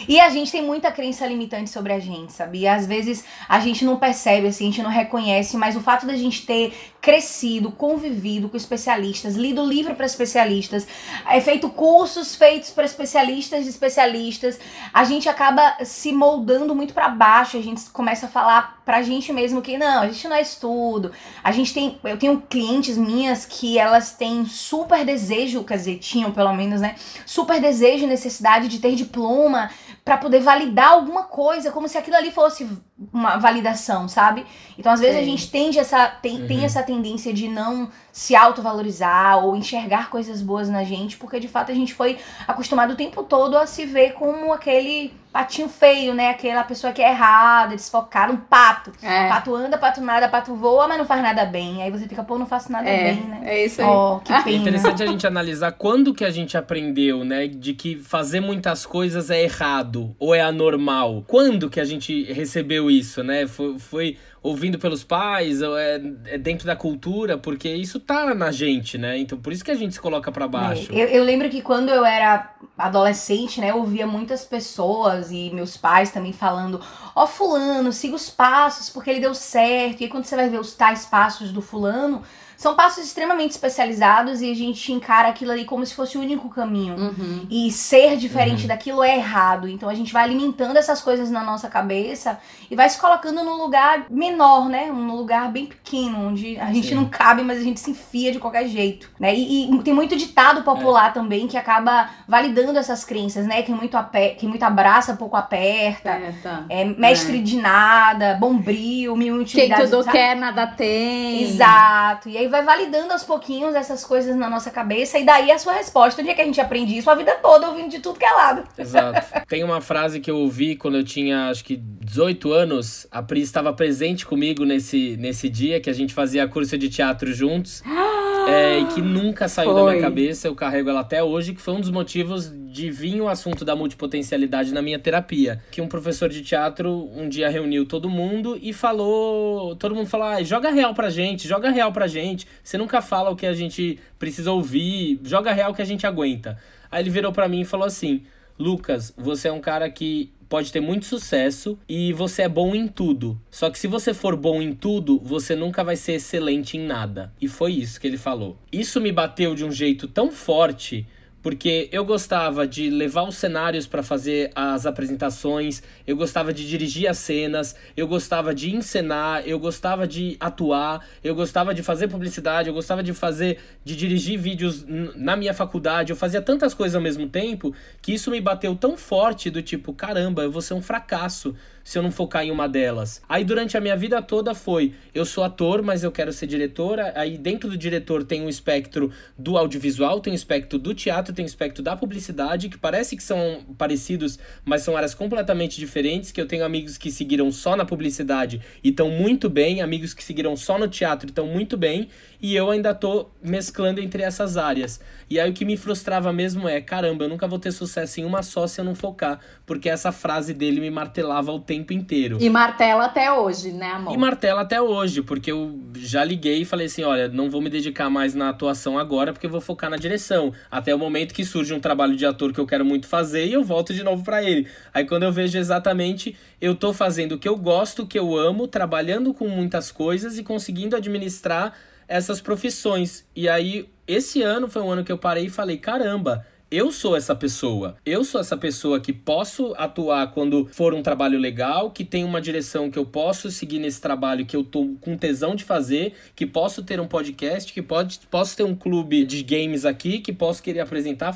E a gente tem muita crença limitante sobre a gente, sabia? Às vezes a gente não percebe, assim, a gente não reconhece, mas o fato da gente ter crescido, convivido com especialistas, lido livro para especialistas, é feito cursos feitos para especialistas de especialistas, a gente acaba se moldando muito para baixo, a gente começa a falar pra gente mesmo que não, a gente não é estudo. A gente tem, eu tenho clientes minhas que elas têm super desejo, quer dizer, tinham pelo menos, né? Super desejo e necessidade de ter diploma pra poder validar alguma coisa, como se aquilo ali fosse uma validação, sabe? Então, às vezes Sim. a gente tende essa tem, tem essa tendência de não se autovalorizar ou enxergar coisas boas na gente, porque de fato a gente foi acostumado o tempo todo a se ver como aquele patinho feio, né? Aquela pessoa que é errada, desfocada, um pato. É. Pato anda, pato nada, pato voa, mas não faz nada bem. Aí você fica, pô, não faço nada É, bem, né? é isso aí. Ó, [LAUGHS] que É pena. interessante a gente analisar quando que a gente aprendeu, né, de que fazer muitas coisas é errado ou é anormal. Quando que a gente recebeu isso, né? Foi, foi ouvindo pelos pais, é, é dentro da cultura, porque isso tá na gente, né? Então por isso que a gente se coloca pra baixo. É, Eu, eu lembro que quando eu era adolescente, né, eu ouvia muitas pessoas e meus pais também falando: Ó, Fulano, siga os passos porque ele deu certo. E quando você vai ver os tais passos do Fulano, são passos extremamente especializados e a gente encara aquilo ali como se fosse o único caminho. Uhum. E ser diferente Uhum. daquilo é errado. Então a gente vai alimentando essas coisas na nossa cabeça e vai se colocando num lugar menor, né? Um lugar bem pequeno, onde a gente Sim. não cabe, mas a gente se enfia de qualquer jeito, né? E, e tem muito ditado popular também que acaba validando essas crenças, né? Quem muito, ape... Quem muito abraça, pouco aperta. É, tá. É mestre de nada, bombril, mil Quem utilidades. tudo sabe? quer, nada tem. Exato. E aí vai validando aos pouquinhos essas coisas na nossa cabeça e daí a sua resposta. Onde é que a gente aprende isso? A vida toda ouvindo de tudo que é lado. Exato. [LAUGHS] Tem uma frase que eu ouvi quando eu tinha, acho que 18 anos. A Pri estava presente comigo nesse, nesse dia que a gente fazia curso de teatro juntos. [GASPS] é, e que nunca saiu da Foi. minha cabeça, eu carrego ela até hoje, que foi um dos motivos de vir o assunto da multipotencialidade na minha terapia. Que um professor de teatro um dia reuniu todo mundo e falou. Todo mundo falou: ah, joga real pra gente, joga real pra gente. Você nunca fala o que a gente precisa ouvir, joga real que a gente aguenta. Aí ele virou pra mim e falou assim: Lucas, você é um cara que pode ter muito sucesso e você é bom em tudo. Só que se você for bom em tudo, você nunca vai ser excelente em nada. E foi isso que ele falou. Isso me bateu de um jeito tão forte. Porque eu gostava de levar os cenários para fazer as apresentações, eu gostava de dirigir as cenas, eu gostava de encenar, eu gostava de atuar, eu gostava de fazer publicidade, eu gostava de fazer, de dirigir vídeos na minha faculdade, eu fazia tantas coisas ao mesmo tempo que isso me bateu tão forte do tipo, caramba, eu vou ser um fracasso se eu não focar em uma delas. Aí durante a minha vida toda foi, eu sou ator, mas eu quero ser diretora. Aí dentro do diretor tem um espectro do audiovisual, tem um espectro do teatro, tem um espectro da publicidade, que parece que são parecidos, mas são áreas completamente diferentes, que eu tenho amigos que seguiram só na publicidade e estão muito bem, amigos que seguiram só no teatro e estão muito bem, e eu ainda tô mesclando entre essas áreas. E aí o que me frustrava mesmo é, caramba, eu nunca vou ter sucesso em uma só se eu não focar, porque essa frase dele me martelava o tempo inteiro. E martela até hoje, né, amor? E martela até hoje, porque eu já liguei e falei assim: olha, não vou me dedicar mais na atuação agora, porque eu vou focar na direção. Até o momento que surge um trabalho de ator que eu quero muito fazer e eu volto de novo pra ele. Aí quando eu vejo exatamente, eu tô fazendo o que eu gosto, o que eu amo, trabalhando com muitas coisas e conseguindo administrar essas profissões. E aí, esse ano foi um ano que eu parei e falei: caramba. Eu sou essa pessoa. Eu sou essa pessoa que posso atuar quando for um trabalho legal, que tem uma direção que eu posso seguir nesse trabalho que eu tô com tesão de fazer, que posso ter um podcast, que pode, posso ter um clube de games aqui, que posso querer apresentar,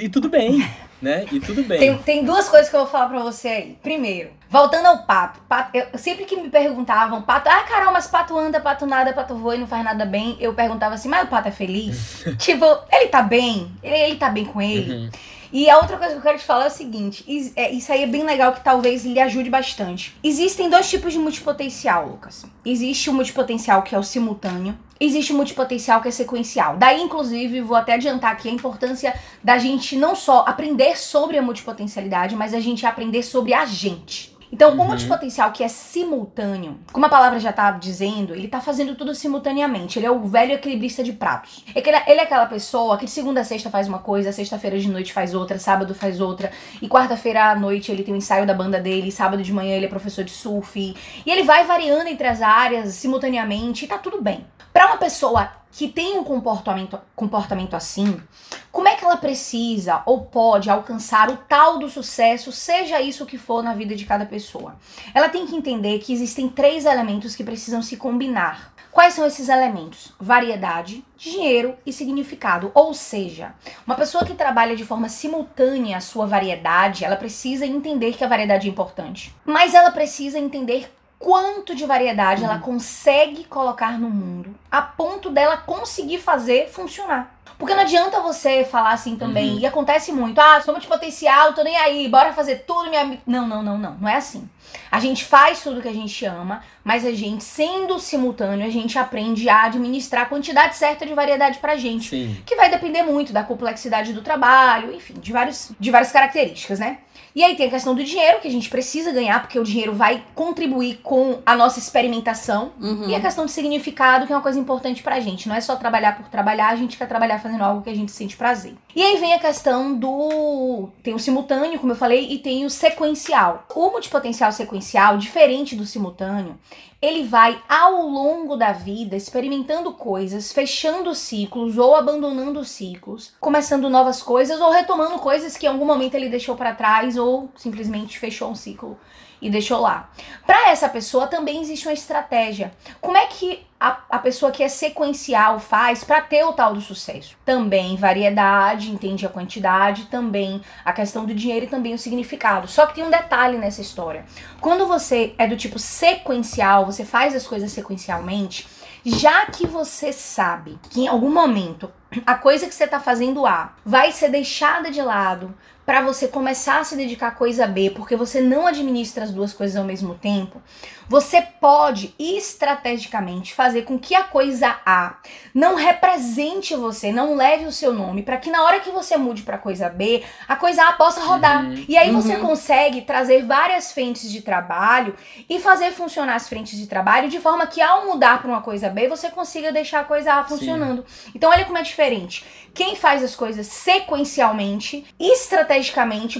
e tudo bem, [LAUGHS] né? E tudo bem. Tem, tem duas coisas que eu vou falar pra você aí. Primeiro, voltando ao pato. pato eu, sempre que me perguntavam, pato, ah, Carol, mas pato anda, pato nada, pato voa e não faz nada bem. Eu perguntava assim, mas o pato é feliz? [LAUGHS] tipo, ele tá bem? Ele, ele tá bem com ele? Uhum. E a outra coisa que eu quero te falar é o seguinte: é, isso aí é bem legal que talvez lhe ajude bastante. Existem dois tipos de multipotencial, Lucas. Existe o multipotencial que é o simultâneo. Existe o multipotencial que é sequencial. Daí, inclusive, vou até adiantar aqui a importância da gente não só aprender sobre a multipotencialidade, mas a gente aprender sobre a gente. Então, o Uhum. multipotencial que é simultâneo, como a palavra já tá dizendo, ele tá fazendo tudo simultaneamente. Ele é o velho equilibrista de pratos. É que Ele é aquela pessoa que de segunda a sexta faz uma coisa, sexta-feira de noite faz outra, sábado faz outra, e quarta-feira à noite ele tem o ensaio da banda dele, sábado de manhã ele é professor de surf. E ele vai variando entre as áreas simultaneamente e tá tudo bem. Pra uma pessoa que tem um comportamento, comportamento assim, como é que ela precisa ou pode alcançar o tal do sucesso, seja isso que for na vida de cada pessoa? Ela tem que entender que existem três elementos que precisam se combinar. Quais são esses elementos? Variedade, dinheiro e significado. Ou seja, uma pessoa que trabalha de forma simultânea a sua variedade, ela precisa entender que a variedade é importante. Mas ela precisa entender quanto de variedade ela consegue colocar no mundo a ponto dela conseguir fazer funcionar. Porque não adianta você falar assim também, Uhum. e acontece muito, ah, sou multipotencial, tô nem aí, bora fazer tudo, minha. mi-". Não, não, não, não, não é assim. A gente faz tudo que a gente ama, mas a gente, sendo simultâneo, a gente aprende a administrar a quantidade certa de variedade pra gente Sim. que vai depender muito da complexidade do trabalho, enfim, de, vários, de várias características, né? E aí tem a questão do dinheiro, que a gente precisa ganhar, porque o dinheiro vai contribuir com a nossa experimentação. Uhum. E a questão do significado, que é uma coisa importante pra gente. Não é só trabalhar por trabalhar, a gente quer trabalhar fazendo algo que a gente sente prazer. E aí vem a questão do. Tem o simultâneo, como eu falei, e tem o sequencial. O multipotencial sequencial, diferente do simultâneo, ele vai ao longo da vida experimentando coisas, fechando ciclos ou abandonando ciclos, começando novas coisas ou retomando coisas que em algum momento ele deixou pra trás ou simplesmente fechou um ciclo e deixou lá. Pra essa pessoa também existe uma estratégia. Como é que a, a pessoa que é sequencial faz pra ter o tal do sucesso? Também variedade, entende a quantidade, também a questão do dinheiro e também o significado. Só que tem um detalhe nessa história. Quando você é do tipo sequencial, você faz as coisas sequencialmente, já que você sabe que em algum momento a coisa que você tá fazendo A vai ser deixada de lado para você começar a se dedicar à coisa B, porque você não administra as duas coisas ao mesmo tempo, você pode estrategicamente fazer com que a coisa A não represente você, não leve o seu nome, para que na hora que você mude para coisa B, a coisa A possa rodar. Uhum. E aí você Uhum. consegue trazer várias frentes de trabalho e fazer funcionar as frentes de trabalho de forma que ao mudar para uma coisa B, você consiga deixar a coisa A funcionando. Então olha como é diferente. Quem faz as coisas sequencialmente, estrategicamente,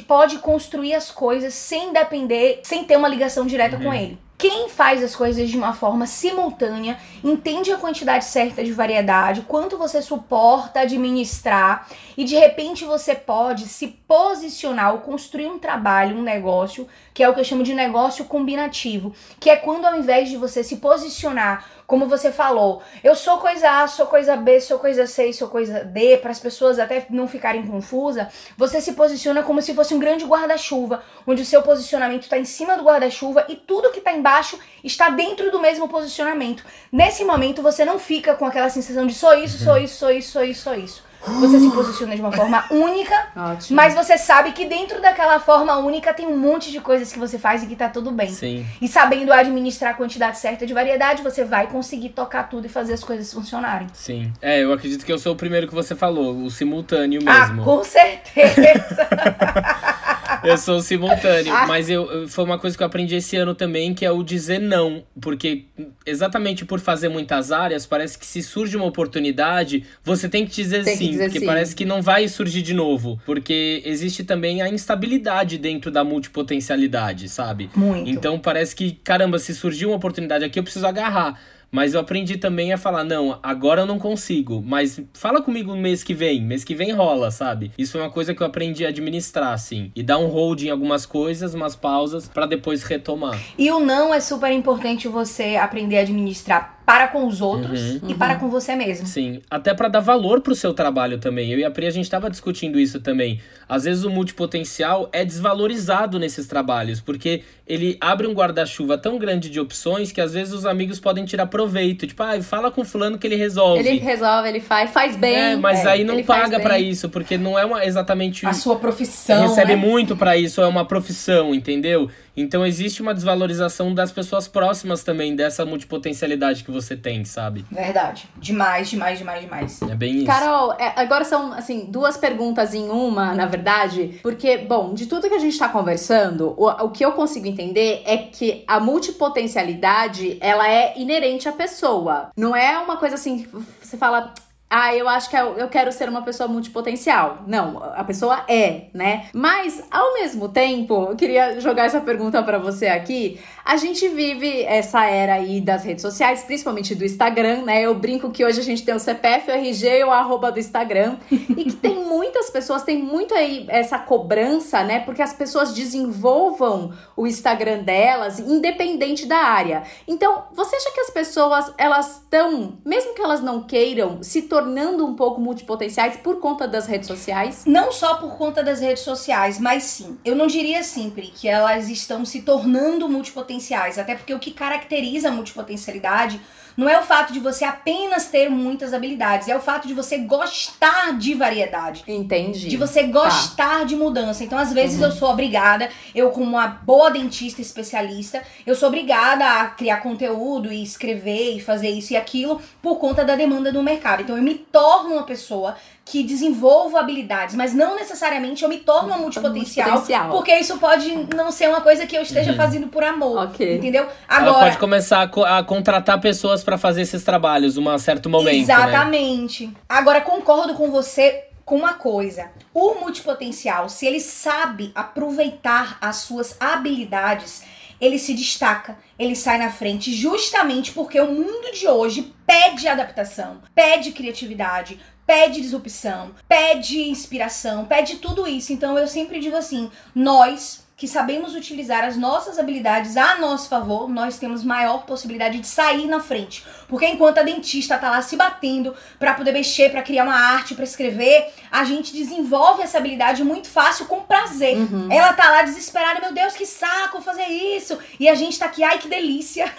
pode construir as coisas sem depender, sem ter uma ligação direta com ele. Quem faz as coisas de uma forma simultânea, entende a quantidade certa de variedade, quanto você suporta administrar e de repente você pode se posicionar ou construir um trabalho, um negócio, que é o que eu chamo de negócio combinativo, que é quando ao invés de você se posicionar, como você falou, eu sou coisa A, sou coisa B, sou coisa C, sou coisa D, para as pessoas até não ficarem confusas, você se posiciona como se fosse um grande guarda-chuva, onde o seu posicionamento está em cima do guarda-chuva e tudo que está embaixo está dentro do mesmo posicionamento. Nesse momento você não fica com aquela sensação de sou isso, sou isso, sou isso, sou isso, sou isso. Você se posiciona de uma forma única, Ótimo. mas você sabe que dentro daquela forma única tem um monte de coisas que você faz e que tá tudo bem. Sim. E sabendo administrar a quantidade certa de variedade, você vai conseguir tocar tudo e fazer as coisas funcionarem. Sim. É, eu acredito que eu sou o primeiro que você falou, o simultâneo Ah, mesmo. com certeza. [LAUGHS] Eu sou simultâneo, Ah. mas eu, foi uma coisa que eu aprendi esse ano também, que é o dizer não. Porque exatamente por fazer muitas áreas, parece que se surge uma oportunidade, você tem que dizer Tem que sim. dizer porque sim. parece que não vai surgir de novo. Porque existe também a instabilidade dentro da multipotencialidade, sabe? Muito. Então parece que, caramba, se surgiu uma oportunidade aqui, eu preciso agarrar. Mas eu aprendi também a falar, não, agora eu não consigo, mas fala comigo no mês que vem, mês que vem rola, sabe? Isso é uma coisa que eu aprendi a administrar, assim. E dar um hold em algumas coisas, umas pausas, pra depois retomar. E o não é super importante você aprender a administrar para com os outros Uhum. e para com você mesmo. Sim, até pra dar valor pro seu trabalho também. Eu e a Pri, a gente tava discutindo isso também. Às vezes o multipotencial é desvalorizado nesses trabalhos, porque ele abre um guarda-chuva tão grande de opções que às vezes os amigos podem tirar proveito. Tipo, ah, fala com fulano que ele resolve. Ele resolve, ele faz, faz bem. É, mas é, aí não paga pra isso, porque não é uma, exatamente A sua profissão, recebe né? muito pra isso, é uma profissão, entendeu? Então existe uma desvalorização das pessoas próximas também dessa multipotencialidade que você tem, sabe? Verdade. Demais, demais, demais, demais. É bem isso. Carol, é, agora são, assim, duas perguntas em uma, na verdade. Porque, bom, de tudo que a gente tá conversando, o, o que eu consigo entender é que a multipotencialidade, ela é inerente à pessoa. Não é uma coisa assim, você fala... Ah, eu acho que eu eu quero ser uma pessoa multipotencial. Não, a pessoa é, né? Mas, ao mesmo tempo, eu queria jogar essa pergunta pra você aqui. A gente vive essa era aí das redes sociais, principalmente do Instagram, né? Eu brinco que hoje a gente tem o CPF, o RG e o arroba do Instagram. [LAUGHS] e que tem muitas pessoas, tem muito aí essa cobrança, né? Porque as pessoas desenvolvam o Instagram delas, independente da área. Então, você acha que as pessoas, elas estão, mesmo que elas não queiram, se tornando um pouco multipotenciais por conta das redes sociais? Não só por conta das redes sociais, mas sim. Eu não diria sempre que elas estão se tornando multipotenciais, até porque o que caracteriza a multipotencialidade não é o fato de você apenas ter muitas habilidades, é o fato de você gostar de variedade. Entendi. De você gostar de mudança. Então, às vezes, eu sou obrigada, eu, como uma boa dentista especialista, eu sou obrigada a criar conteúdo e escrever e fazer isso e aquilo por conta da demanda do mercado. Então, eu me torno uma pessoa que desenvolvo habilidades, mas não necessariamente eu me torno uma multipotencial, Multipotencial. porque isso pode não ser uma coisa que eu esteja fazendo por amor. Ok. Entendeu? Ela Agora, pode começar a, co- a contratar pessoas pra fazer esses trabalhos, um certo momento, né? Exatamente. Agora, concordo com você com uma coisa. O multipotencial, se ele sabe aproveitar as suas habilidades, ele se destaca, ele sai na frente, justamente porque o mundo de hoje pede adaptação, pede criatividade, pede disrupção, pede inspiração, pede tudo isso. Então eu sempre digo assim, nós que sabemos utilizar as nossas habilidades a nosso favor, nós temos maior possibilidade de sair na frente. Porque enquanto a dentista tá lá se batendo pra poder mexer, pra criar uma arte, pra escrever, a gente desenvolve essa habilidade muito fácil com prazer. Ela tá lá desesperada, meu Deus, que saco fazer isso. E a gente tá aqui, ai que delícia.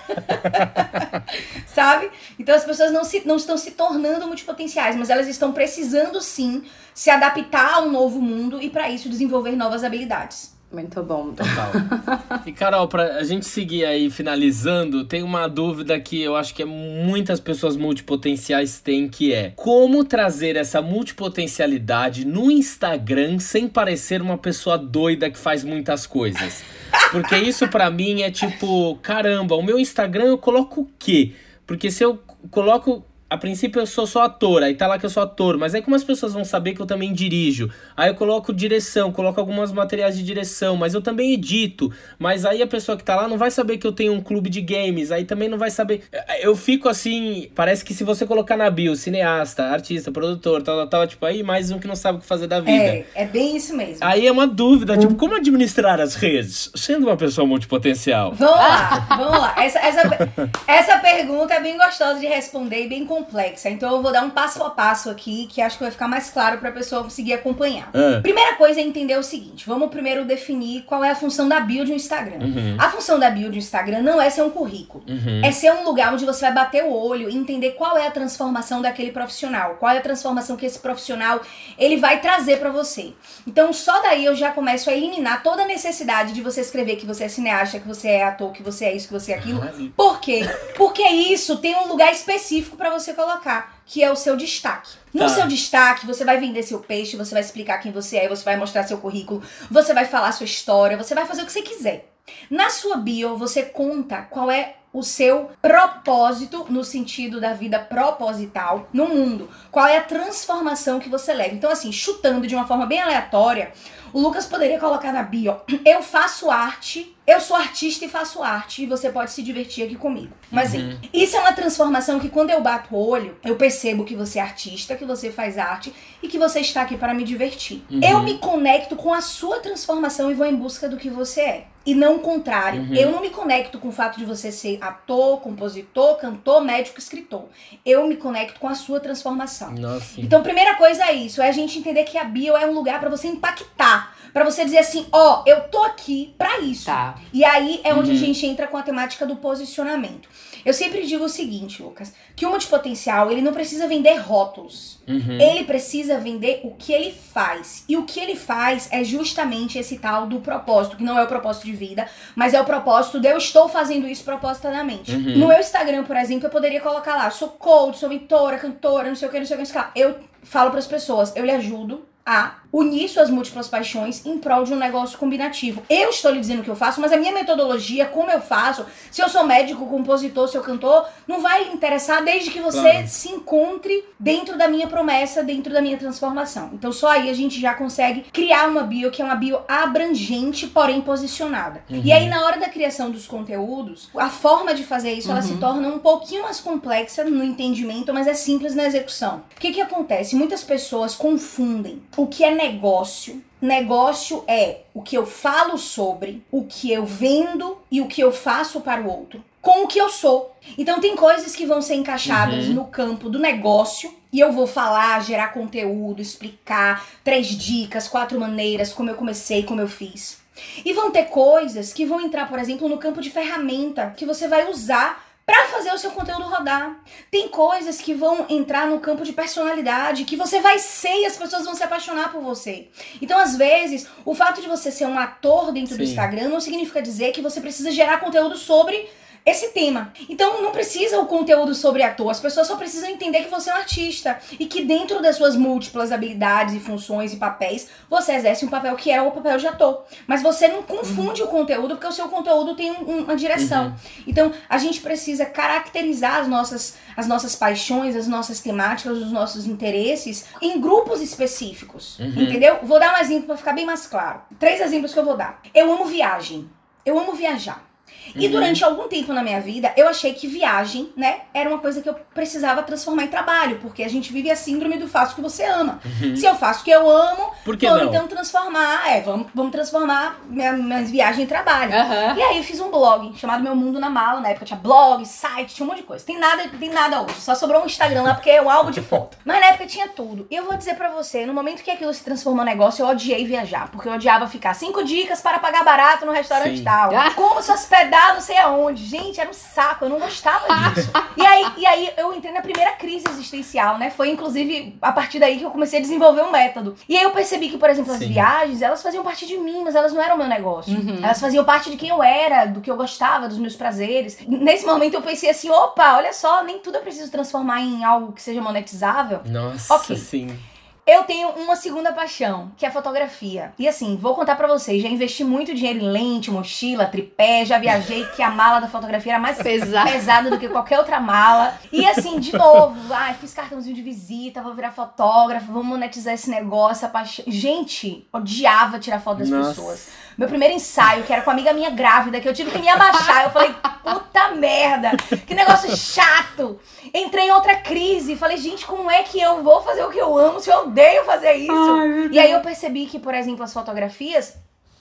[LAUGHS] Sabe? Então as pessoas não, se, não estão se tornando multipotenciais, mas elas estão precisando sim se adaptar a um novo mundo e pra isso desenvolver novas habilidades. Muito bom. Total. [LAUGHS] E Carol, pra a gente seguir aí finalizando, tem uma dúvida que eu acho que é muitas pessoas multipotenciais têm, que é como trazer essa multipotencialidade no Instagram sem parecer uma pessoa doida que faz muitas coisas. Porque isso pra mim é tipo, caramba, o meu Instagram eu coloco o quê? Porque se eu coloco a princípio eu sou só ator, aí tá lá que eu sou ator, mas aí como as pessoas vão saber que eu também dirijo? Aí eu coloco direção, coloco alguns materiais de direção, mas eu também edito. Mas aí a pessoa que tá lá não vai saber que eu tenho um clube de games, aí também não vai saber. Eu fico assim, parece que se você colocar na bio, cineasta, artista, produtor, tal, tal, tal, tipo, aí mais um que não sabe o que fazer da vida. É, é bem isso mesmo. Aí é uma dúvida, tipo, como administrar as redes sendo uma pessoa multipotencial? Vamos lá, vamos lá. Essa, essa, essa pergunta é bem gostosa de responder e bem complexa. Então eu vou dar um passo a passo aqui, que acho que vai ficar mais claro pra pessoa conseguir acompanhar. Ah. Primeira coisa é entender o seguinte: vamos primeiro definir qual é a função da bio de um Instagram. Uhum. A função da bio de um Instagram não é ser um currículo. Uhum. É ser um lugar onde você vai bater o olho e entender qual é a transformação daquele profissional, qual é a transformação que esse profissional ele vai trazer pra você. Então só daí eu já começo a eliminar toda a necessidade de você escrever que você é cineasta, que você é ator, que você é isso, que você é aquilo. Ai. Por quê? Porque isso tem um lugar específico pra você colocar, que é o seu destaque. No Tá. seu destaque, você vai vender seu peixe, você vai explicar quem você é, você vai mostrar seu currículo, você vai falar sua história, você vai fazer o que você quiser. Na sua bio, você conta qual é o seu propósito no sentido da vida proposital no mundo. Qual é a transformação que você leva. Então, assim, chutando de uma forma bem aleatória, o Lucas poderia colocar na bio: Eu faço arte eu sou artista e faço arte e você pode se divertir aqui comigo. Mas uhum. isso é uma transformação que quando eu bato o olho, eu percebo que você é artista, que você faz arte e que você está aqui para me divertir. Uhum. Eu me conecto com a sua transformação e vou em busca do que você é. E não o contrário. Uhum. Eu não me conecto com o fato de você ser ator, compositor, cantor, médico, escritor. Eu me conecto com a sua transformação. Nossa. Então, primeira coisa é isso, é a gente entender que a bio é um lugar para você impactar para você dizer assim, ó, oh, eu tô aqui para isso. Tá. E aí é onde uhum. a gente entra com a temática do posicionamento. Eu sempre digo o seguinte, Lucas, que o multipotencial, ele não precisa vender rótulos. Uhum. Ele precisa vender o que ele faz. E o que ele faz é justamente esse tal do propósito, que não é o propósito de vida, mas é o propósito de eu estou fazendo isso propositadamente. Uhum. No meu Instagram, por exemplo, eu poderia colocar lá, sou coach, sou mentora, cantora, não sei o que, não sei o que, eu falo para as pessoas, eu lhe ajudo a unir suas múltiplas paixões em prol de um negócio combinativo. Eu estou lhe dizendo o que eu faço, mas a minha metodologia, como eu faço, se eu sou médico, compositor, se eu cantor, não vai lhe interessar desde que você claro. se encontre dentro da minha promessa, dentro da minha transformação. Então só aí a gente já consegue criar uma bio que é uma bio abrangente, porém posicionada. Uhum. E aí na hora da criação dos conteúdos, a forma de fazer isso, uhum. ela se uhum. torna um pouquinho mais complexa no entendimento, mas é simples na execução. O que que acontece? Muitas pessoas confundem o que é negócio. Negócio é o que eu falo sobre, o que eu vendo e o que eu faço para o outro. Com o que eu sou. Então tem coisas que vão ser encaixadas uhum. no campo do negócio e eu vou falar, gerar conteúdo, explicar três dicas, quatro maneiras, como eu comecei, como eu fiz. E vão ter coisas que vão entrar, por exemplo, no campo de ferramenta que você vai usar para fazer o seu conteúdo rodar. Tem coisas que vão entrar no campo de personalidade, que você vai ser e as pessoas vão se apaixonar por você. Então, às vezes, o fato de você ser um ator dentro Sim. do Instagram não significa dizer que você precisa gerar conteúdo sobre esse tema. Então não precisa o conteúdo sobre ator, as pessoas só precisam entender que você é um artista e que dentro das suas múltiplas habilidades e funções e papéis, você exerce um papel que é o papel de ator. Mas você não confunde uhum. o conteúdo porque o seu conteúdo tem um, uma direção. Uhum. Então a gente precisa caracterizar as nossas, as nossas paixões, as nossas temáticas, os nossos interesses em grupos específicos. Uhum. Entendeu? Vou dar um exemplo para ficar bem mais claro. Três exemplos que eu vou dar. Eu amo viagem. Eu amo viajar. E uhum. durante algum tempo na minha vida, eu achei que viagem, né, era uma coisa que eu precisava transformar em trabalho, porque a gente vive a síndrome do faço o que você ama. Uhum. Se eu faço o que eu amo, Por que vamos não? então transformar, é, vamos, vamos transformar minha, minhas viagens em trabalho. Uhum. E aí eu fiz um blog chamado Meu Mundo na Mala, na época tinha blog, site, tinha um monte de coisa. Tem nada, tem nada hoje, só sobrou um Instagram lá porque é um álbum de [LAUGHS] foto. Mas na época tinha tudo. E eu vou dizer para você, no momento que aquilo se transformou em negócio, eu odiei viajar, porque eu odiava ficar cinco dicas para pagar barato no restaurante Sim. tal. Ah. Como se hospedar, não sei aonde. Gente, era um saco, eu não gostava disso. [LAUGHS] e, aí, e aí eu entrei na primeira crise existencial, né? Foi inclusive a partir daí que eu comecei a desenvolver um método. E aí eu percebi que, por exemplo, as Sim. viagens, elas faziam parte de mim, mas elas não eram meu negócio. Uhum. Elas faziam parte de quem eu era, do que eu gostava, dos meus prazeres. Nesse momento eu pensei assim, opa, olha só, nem tudo eu preciso transformar em algo que seja monetizável. Nossa, okay. sim. Eu tenho uma segunda paixão, que é a fotografia. E assim, vou contar para vocês, já investi muito dinheiro em lente, mochila, tripé, já viajei que a mala da fotografia era mais Pesado. pesada do que qualquer outra mala. E assim, de novo, ai, fiz cartãozinho de visita, vou virar fotógrafo, vou monetizar esse negócio, a paixão. Gente, odiava tirar foto das Nossa. pessoas. Meu primeiro ensaio, que era com uma amiga minha grávida, que eu tive que me abaixar. Eu falei, puta merda, que negócio chato. Entrei em outra crise. Falei, gente, como é que eu vou fazer o que eu amo se eu odeio fazer isso? Ai, e aí eu percebi que, por exemplo, as fotografias,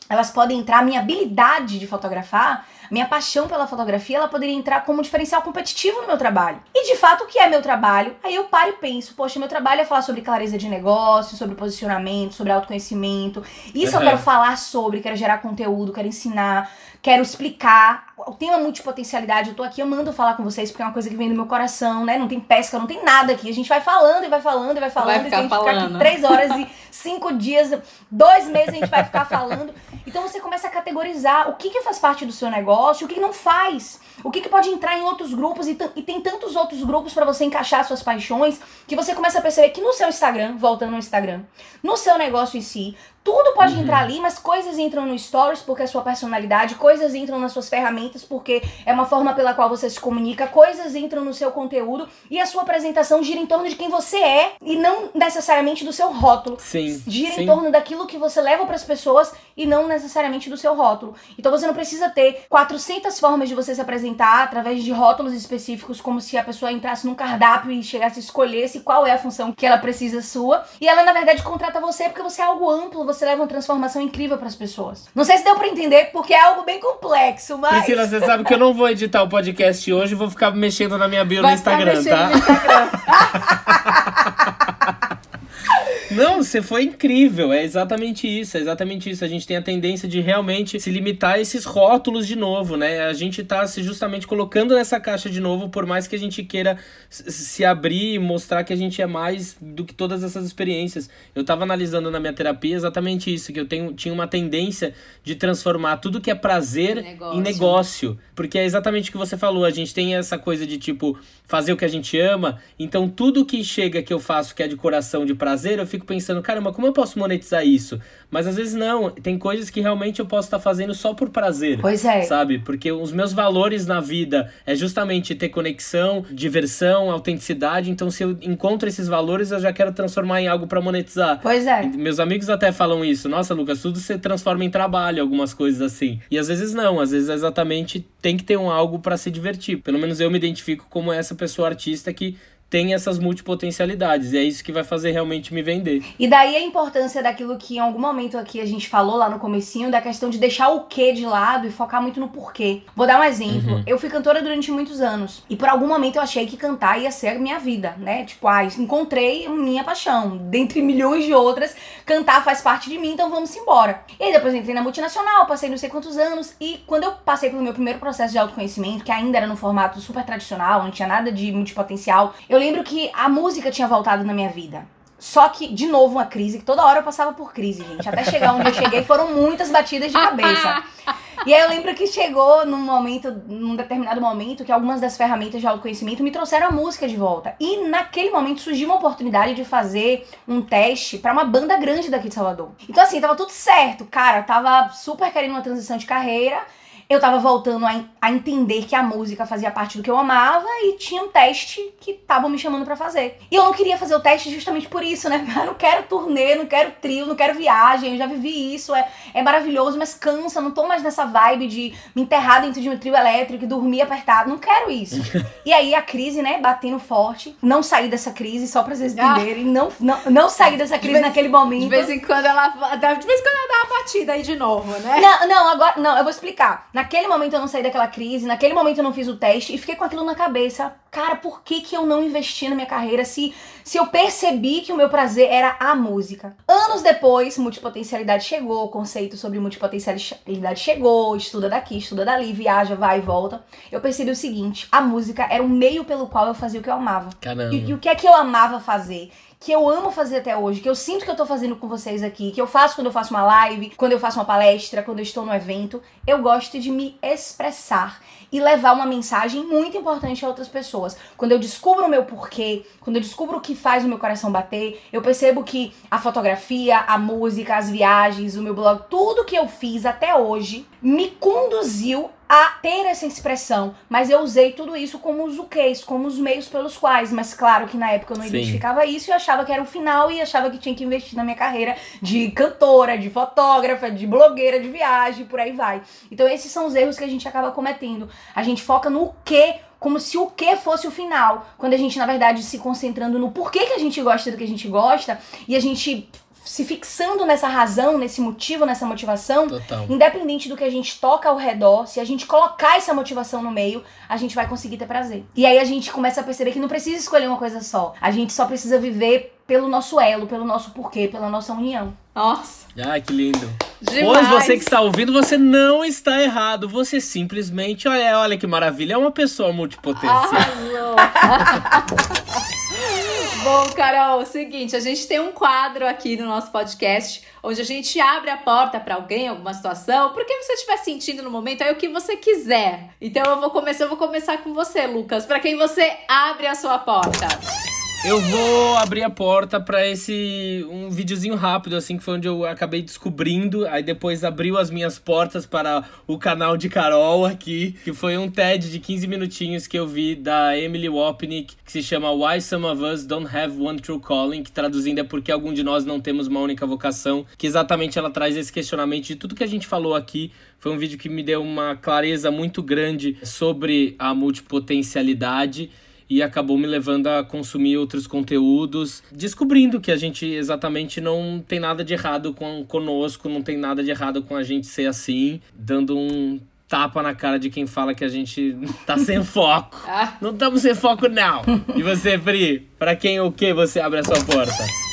elas podem entrar, a minha habilidade de fotografar minha paixão pela fotografia, ela poderia entrar como diferencial competitivo no meu trabalho. E de fato, o que é meu trabalho? Aí eu paro e penso, poxa, meu trabalho é falar sobre clareza de negócio, sobre posicionamento, sobre autoconhecimento. Isso uhum. eu quero falar sobre, quero gerar conteúdo, quero ensinar, quero explicar. Tem uma multipotencialidade, eu tô aqui, eu mando falar com vocês porque é uma coisa que vem do meu coração, né? Não tem pesca, não tem nada aqui. A gente vai falando e vai falando e vai falando. Vai ficar e a gente falando. fica aqui três horas e [LAUGHS] cinco dias, dois meses a gente vai ficar falando. Então você começa a categorizar o que, que faz parte do seu negócio o que, que não faz. O que, que pode entrar em outros grupos e, e tem tantos outros grupos para você encaixar suas paixões que você começa a perceber que no seu Instagram, voltando no Instagram, no seu negócio em si, tudo pode uhum. entrar ali, mas coisas entram no Stories porque é sua personalidade, coisas entram nas suas ferramentas porque é uma forma pela qual você se comunica, coisas entram no seu conteúdo e a sua apresentação gira em torno de quem você é e não necessariamente do seu rótulo. Sim. Gira sim. em torno daquilo que você leva para as pessoas e não necessariamente do seu rótulo. Então você não precisa ter 400 formas de você se apresentar através de rótulos específicos, como se a pessoa entrasse num cardápio e chegasse a escolhesse qual é a função que ela precisa sua. E ela, na verdade, contrata você porque você é algo amplo, você leva uma transformação incrível para as pessoas. Não sei se deu para entender, porque é algo bem complexo, mas. Priscila, você sabe que eu não vou editar o podcast hoje, vou ficar mexendo na minha bio Vai no Instagram, tá? No Instagram. Não, você foi incrível. É exatamente isso, é exatamente isso. A gente tem a tendência de realmente se limitar a esses rótulos de novo, né? A gente tá se justamente colocando nessa caixa de novo, por mais que a gente queira se abrir e mostrar que a gente é mais do que todas essas experiências. Eu tava analisando na minha terapia exatamente isso, que eu tenho, tinha uma tendência de transformar tudo que é prazer negócio. em negócio. Porque é exatamente o que você falou. A gente tem essa coisa de tipo fazer o que a gente ama. Então tudo que chega que eu faço que é de coração, de prazer, eu fico pensando, caramba, como eu posso monetizar isso? Mas às vezes não, tem coisas que realmente eu posso estar fazendo só por prazer. Pois é. Sabe? Porque os meus valores na vida é justamente ter conexão, diversão, autenticidade. Então se eu encontro esses valores, eu já quero transformar em algo para monetizar. Pois é. Meus amigos até falam isso. Nossa, Lucas, tudo você transforma em trabalho, algumas coisas assim. E às vezes não, às vezes exatamente tem que ter um algo para se divertir. Pelo menos eu me identifico como essa pessoa artista que tem essas multipotencialidades. E é isso que vai fazer realmente me vender. E daí a importância daquilo que em algum momento aqui a gente falou lá no comecinho, da questão de deixar o que de lado e focar muito no porquê. Vou dar um exemplo. Uhum. Eu fui cantora durante muitos anos. E por algum momento eu achei que cantar ia ser a minha vida, né? Tipo, ah, encontrei minha paixão. Dentre [LAUGHS] milhões de outras, cantar faz parte de mim, então vamos embora. E aí depois entrei na multinacional, passei não sei quantos anos. E quando eu passei pelo meu primeiro processo de autoconhecimento, que ainda era no formato super tradicional, não tinha nada de multipotencial, eu lembro que a música tinha voltado na minha vida. Só que, de novo, uma crise, que toda hora eu passava por crise, gente. Até chegar onde eu cheguei, foram muitas batidas de cabeça. [LAUGHS] E aí eu lembro que chegou num momento, num determinado momento, que algumas das ferramentas de autoconhecimento me trouxeram a música de volta. E naquele momento surgiu uma oportunidade de fazer um teste para uma banda grande daqui de Salvador. Então, assim, tava tudo certo, cara. Eu tava super querendo uma transição de carreira eu tava voltando a, a, entender que a música fazia parte do que eu amava e tinha um teste que estavam me chamando para fazer. E eu não queria fazer o teste justamente por isso, né? [LAUGHS] Eu não quero turnê, não quero trio, não quero viagem, eu já vivi isso, é, é maravilhoso, mas cansa, não tô mais nessa vibe de me enterrar dentro de um trio elétrico e dormir apertado, não quero isso. [LAUGHS] e aí a crise, né, batendo forte, não sair dessa crise, só pra vocês Ah. entenderem, não, não, não sair dessa crise vez- naquele momento. De vez em quando ela de vez em quando ela dá uma batida aí de novo, né? Não, não, agora, não, eu vou explicar. Naquele momento eu não saí daquela crise, naquele momento eu não fiz o teste e fiquei com aquilo na cabeça. Cara, por que que eu não investi na minha carreira se, se eu percebi que o meu prazer era a música? Anos depois, multipotencialidade chegou, o conceito sobre multipotencialidade chegou, estuda daqui, estuda dali, viaja, vai e volta. Eu percebi o seguinte, a música era o meio pelo qual eu fazia o que eu amava. Caramba. E, e o que é que eu amava fazer? Que eu amo fazer até hoje, que eu sinto que eu tô fazendo com vocês aqui, que eu faço quando eu faço uma live, quando eu faço uma palestra, quando eu estou no evento. Eu gosto de me expressar e levar uma mensagem muito importante a outras pessoas. Quando eu descubro o meu porquê, quando eu descubro o que faz o meu coração bater, eu percebo que a fotografia, a música, as viagens, o meu blog, tudo que eu fiz até hoje me conduziu a ter essa expressão, mas eu usei tudo isso como os uquês, como os meios pelos quais, mas claro que na época eu não Sim. identificava isso e achava que era o final e achava que tinha que investir na minha carreira de cantora, de fotógrafa, de blogueira de viagem, por aí vai. Então esses são os erros que a gente acaba cometendo. A gente foca no que como se o que fosse o final, quando a gente na verdade se concentrando no porquê que a gente gosta do que a gente gosta e a gente se fixando nessa razão, nesse motivo, nessa motivação, Total. Independente do que a gente toca ao redor, se a gente colocar essa motivação no meio, a gente vai conseguir ter prazer. E aí a gente começa a perceber que não precisa escolher uma coisa só. A gente só precisa viver pelo nosso elo, pelo nosso porquê, pela nossa união. Nossa, Ai, que lindo. demais. Pois você que está ouvindo, você não está errado. Você simplesmente, olha, olha que maravilha, é uma pessoa multipotencial. Arrasou. [LAUGHS] Bom, Carol, é o seguinte, a gente tem um quadro aqui no nosso podcast onde a gente abre a porta para alguém, alguma situação, porque você estiver sentindo no momento, é o que você quiser. Então eu vou começar, eu vou começar com você, Lucas. Para quem você abre a sua porta? Eu vou abrir a porta para esse um videozinho rápido assim que foi onde eu acabei descobrindo, aí depois abriu as minhas portas para o canal de Carol aqui, que foi um TED de 15 minutinhos que eu vi da Emily Wapnick, que se chama Why Some of Us Don't Have One True Calling, que traduzindo é porque algum de nós não temos uma única vocação, que exatamente ela traz esse questionamento de tudo que a gente falou aqui. Foi um vídeo que me deu uma clareza muito grande sobre a multipotencialidade e acabou me levando a consumir outros conteúdos, descobrindo que a gente exatamente não tem nada de errado com conosco, não tem nada de errado com a gente ser assim, dando um tapa na cara de quem fala que a gente [LAUGHS] tá sem foco. Ah. Não estamos sem foco não. E você, Pri, para quem o que você abre a sua porta?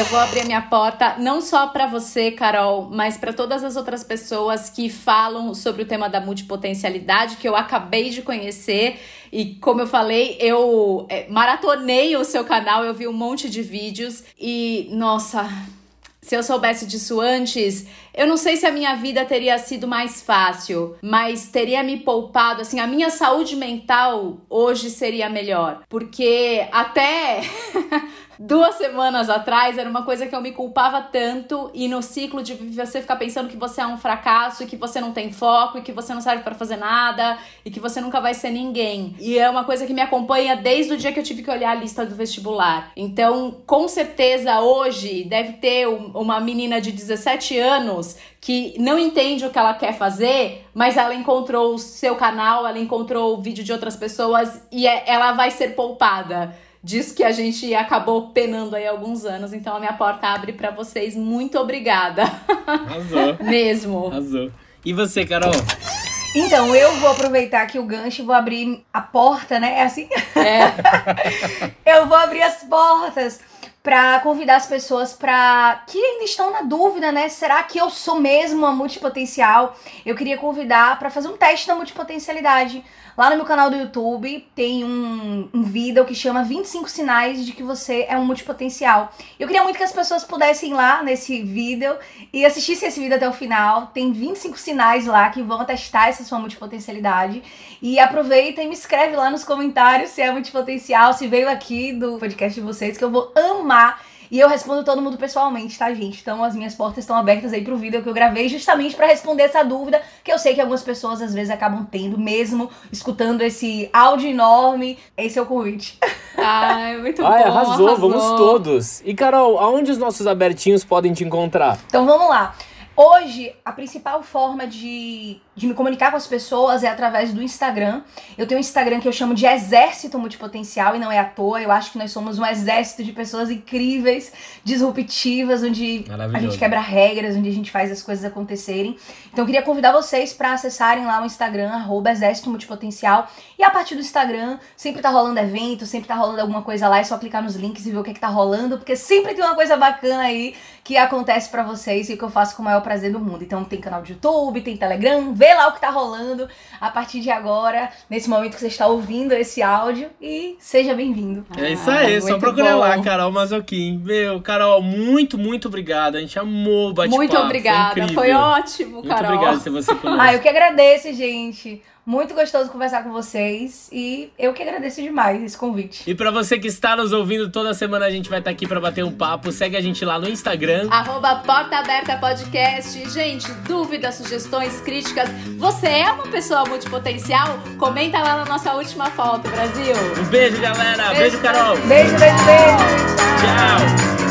Eu vou abrir a minha porta não só para você, Carol, mas para todas as outras pessoas que falam sobre o tema da multipotencialidade que eu acabei de conhecer. E como eu falei, eu é, maratonei o seu canal, eu vi um monte de vídeos. E nossa, se eu soubesse disso antes, eu não sei se a minha vida teria sido mais fácil, mas teria me poupado, assim, a minha saúde mental hoje seria melhor, porque até [LAUGHS] duas semanas atrás era uma coisa que eu me culpava tanto e no ciclo de você ficar pensando que você é um fracasso e que você não tem foco e que você não serve para fazer nada e que você nunca vai ser ninguém. E é uma coisa que me acompanha desde o dia que eu tive que olhar a lista do vestibular. Então, com certeza hoje deve ter uma menina de 17 anos que não entende o que ela quer fazer, mas ela encontrou o seu canal, ela encontrou o vídeo de outras pessoas e é, ela vai ser poupada disso que a gente acabou penando aí alguns anos. Então a minha porta abre para vocês. Muito obrigada. Arrasou. [LAUGHS] Mesmo. Arrasou. E você, Carol? Então, eu vou aproveitar aqui o gancho e vou abrir a porta, né? É assim? É. [LAUGHS] eu vou abrir as portas para convidar as pessoas para que ainda estão na dúvida, né? Será que eu sou mesmo uma multipotencial? Eu queria convidar para fazer um teste da multipotencialidade. Lá no meu canal do YouTube tem um, um vídeo que chama 25 sinais de que você é um multipotencial. Eu queria muito que as pessoas pudessem ir lá nesse vídeo e assistissem esse vídeo até o final. Tem 25 sinais lá que vão testar essa sua multipotencialidade. E aproveita e me escreve lá nos comentários se é multipotencial, se veio aqui do podcast de vocês, que eu vou amar e eu respondo todo mundo pessoalmente, tá, gente? Então as minhas portas estão abertas aí pro vídeo que eu gravei justamente para responder essa dúvida que eu sei que algumas pessoas às vezes acabam tendo, mesmo escutando esse áudio enorme. Esse é o convite. [LAUGHS] Ai, muito Ai, bom. arrasou, arrasou, vamos todos. E Carol, aonde os nossos abertinhos podem te encontrar? Então vamos lá. Hoje, a principal forma de, de me comunicar com as pessoas é através do Instagram. Eu tenho um Instagram que eu chamo de Exército Multipotencial e não é à toa. Eu acho que nós somos um exército de pessoas incríveis, disruptivas, onde a gente quebra regras, onde a gente faz as coisas acontecerem. Então eu queria convidar vocês para acessarem lá o Instagram, arroba Exército Multipotencial. E a partir do Instagram, sempre tá rolando evento, sempre tá rolando alguma coisa lá. É só clicar nos links e ver o que, é que tá rolando, porque sempre tem uma coisa bacana aí que acontece para vocês e que eu faço com o maior prazer do mundo. Então tem canal de YouTube, tem Telegram, vê lá o que tá rolando a partir de agora, nesse momento que você está ouvindo esse áudio e seja bem-vindo. É isso aí, Ah, só muito procurar lá, Carol Mazoquim. Meu, Carol, muito, muito obrigado. A gente amou o bate-papo. Muito obrigada. Foi, Foi, ótimo, Muito Carol. obrigado por ter você [LAUGHS] conosco. Ah, eu que agradeço, gente. Muito gostoso conversar com vocês e eu que agradeço demais esse convite. E pra você que está nos ouvindo, toda semana a gente vai estar aqui pra bater um papo. Segue a gente lá no Instagram. Arroba Porta Aberta Podcast. Gente, dúvidas, sugestões, críticas. Você é uma pessoa multipotencial? Comenta lá na nossa última foto, Brasil. Um beijo, galera. Beijo, beijo Carol. Beijo, beijo, beijo.